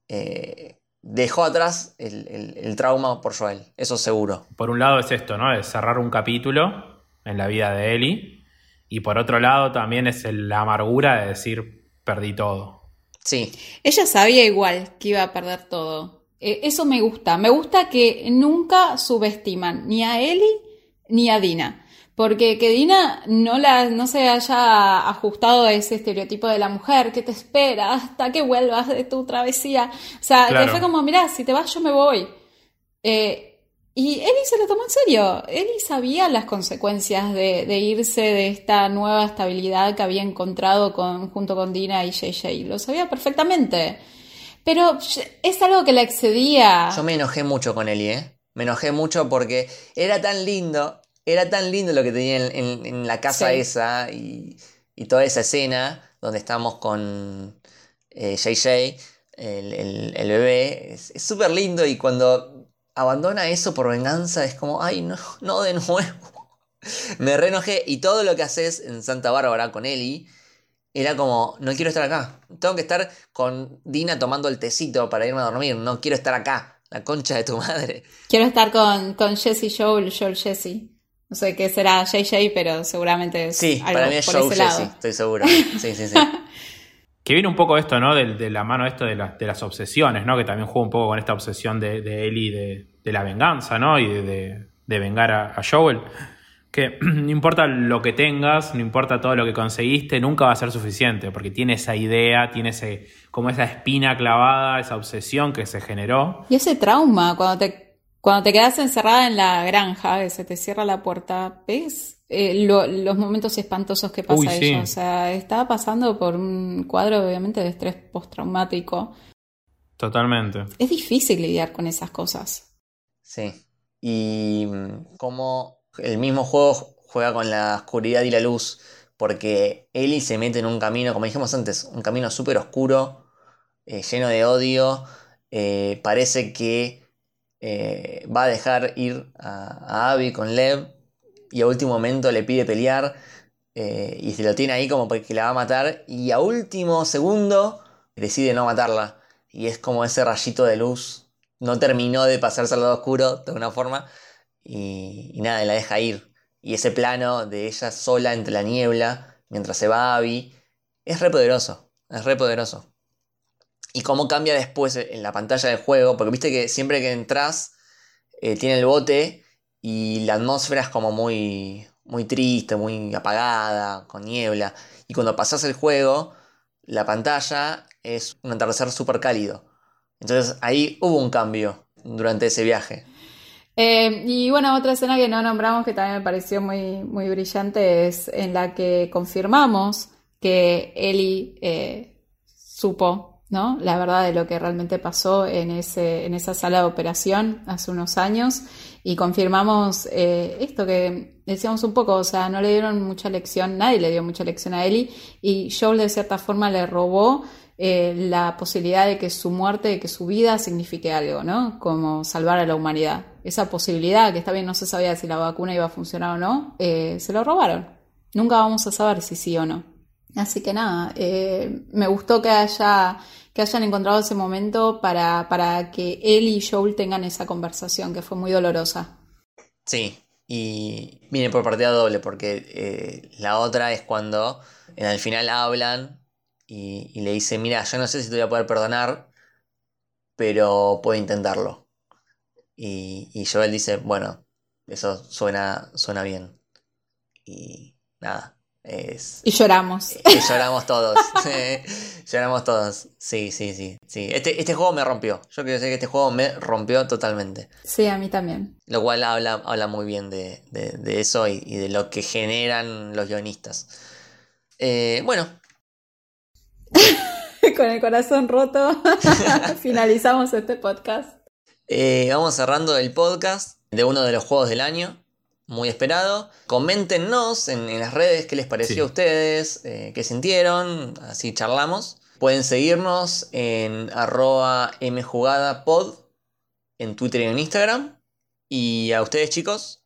B: eh, dejó atrás el, el- el trauma por Joel, eso seguro.
C: Por un lado es esto, ¿no? Es cerrar un capítulo en la vida de Ellie. Y por otro lado también es el- la amargura de decir, perdí todo.
B: Sí,
D: Ella sabía igual que iba a perder todo. Eh, eso me gusta. Me gusta que nunca subestiman ni a Ellie ni a Dina. Porque que Dina no, la, no se haya ajustado a ese estereotipo de la mujer que te espera hasta que vuelvas de tu travesía. O sea,
C: Claro.
D: que fue como, mirá, si te vas yo me voy. Eh, Y Ellie se lo tomó en serio. Ellie sabía las consecuencias de, de irse de esta nueva estabilidad que había encontrado con, junto con Dina y JJ. Lo sabía perfectamente. Pero es algo que la excedía.
B: Yo me enojé mucho con Ellie, ¿eh? Me enojé mucho porque era tan lindo, era tan lindo lo que tenía en, en- en la casa
D: Sí.
B: esa y, y toda esa escena donde estamos con eh, JJ, el, el- el bebé. Es súper lindo y cuando abandona eso por venganza es como, ay, no, no de nuevo. Me re enojé y todo lo que haces en Santa Bárbara con Ellie era como, no quiero estar acá. Tengo que estar con Dina tomando el tecito para irme a dormir. No quiero estar acá. La concha de tu madre.
D: Quiero estar con, con Jesse Joel, Joel Jesse. No sé qué será JJ, pero seguramente es
B: Sí,
D: algo
B: para mí es
D: por
B: Joe
D: ese lado.
B: Jesse, estoy seguro. Sí, sí, sí.
C: Que viene un poco esto, ¿no? De, de la mano esto de, la- de las obsesiones, ¿no? Que también juega un poco con esta obsesión de, de Ellie de, de la venganza, ¿no? Y de, de- de vengar a, a Joel. Que no importa lo que tengas, no importa todo lo que conseguiste, nunca va a ser suficiente, porque tiene esa idea, tiene ese, como esa espina clavada, esa obsesión que se generó.
D: Y ese trauma, cuando te, cuando te quedas encerrada en la granja, que se te cierra la puerta, ¿ves? Eh, lo- los momentos espantosos que pasa
C: Uy, sí.
D: ella. O sea, estaba pasando por un cuadro, obviamente, de estrés postraumático.
C: Totalmente.
D: Es difícil lidiar con esas cosas.
B: Sí. Y mm, como el mismo juego juega con la oscuridad y la luz. Porque Ellie se mete en un camino, como dijimos antes, un camino súper oscuro, eh, lleno de odio. eh, parece que eh, va a dejar ir a, Abby con Lev. Y a último momento le pide pelear. y se lo tiene ahí como porque la va a matar. Y a último segundo decide no matarla. Y es como ese rayito de luz no terminó de pasarse al lado oscuro de alguna forma y, y nada, la deja ir. Y ese plano de ella sola entre la niebla mientras se va Abby es re poderoso, es re poderoso. Y cómo cambia después en la pantalla del juego, porque viste que siempre que entras eh, tiene el bote y la atmósfera es como muy, muy triste, muy apagada, con niebla. Y cuando pasas el juego, la pantalla es un atardecer súper cálido. Entonces ahí hubo un cambio durante ese viaje.
D: Eh, y bueno, otra escena que no nombramos que también me pareció muy, muy brillante es en la que confirmamos que Ellie eh, supo, ¿no? La verdad de lo que realmente pasó en ese, en esa sala de operación hace unos años y confirmamos eh, esto que decíamos un poco, o sea, no le dieron mucha lección, nadie le dio mucha lección a Ellie y Joel de cierta forma le robó eh, la posibilidad de que su muerte, de que su vida signifique algo, ¿no? Como salvar a la humanidad. Esa posibilidad, que está bien, no se sabía si la vacuna iba a funcionar o no, eh, se lo robaron. Nunca vamos a saber si sí o no. Así que nada, eh, me gustó que haya que hayan encontrado ese momento para, para que él y Joel tengan esa conversación, que fue muy dolorosa.
B: Sí, y viene por partida doble, porque eh, la otra es cuando en el final hablan y, le dice, mira, yo no sé si te voy a poder perdonar, pero puedo intentarlo. Y, y Joel dice, bueno, eso suena, suena bien. Y nada, es...
D: Y lloramos.
B: Y lloramos todos. lloramos todos. Sí, sí, sí. sí. Este, este juego me rompió. Yo quiero decir que este juego me rompió totalmente.
D: Sí, a mí también.
B: Lo cual habla, habla muy bien de, de- de eso y, y de lo que generan los guionistas. Eh, bueno,
D: Con el corazón roto, finalizamos este podcast.
B: Eh, vamos cerrando el podcast de uno de los juegos del año. Muy esperado. Coméntenos en, en las redes qué les pareció
C: Sí.
B: a ustedes, eh, qué sintieron, así charlamos. Pueden seguirnos en arroba mjugadapod en Twitter y en Instagram. Y a ustedes chicos,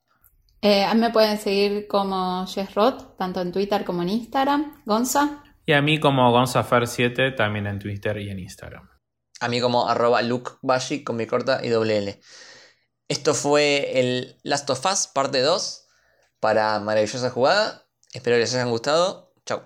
D: Eh, a mí me pueden seguir como Jess Roth, tanto en Twitter como en Instagram. Gonza.
C: Y a mí como Gonzafer7 también en Twitter y en Instagram.
B: A mí como arroba lukebashi con mi corta y doble L. Esto fue el Last of Us parte 2 para maravillosa jugada. Espero que les hayan gustado. Chau.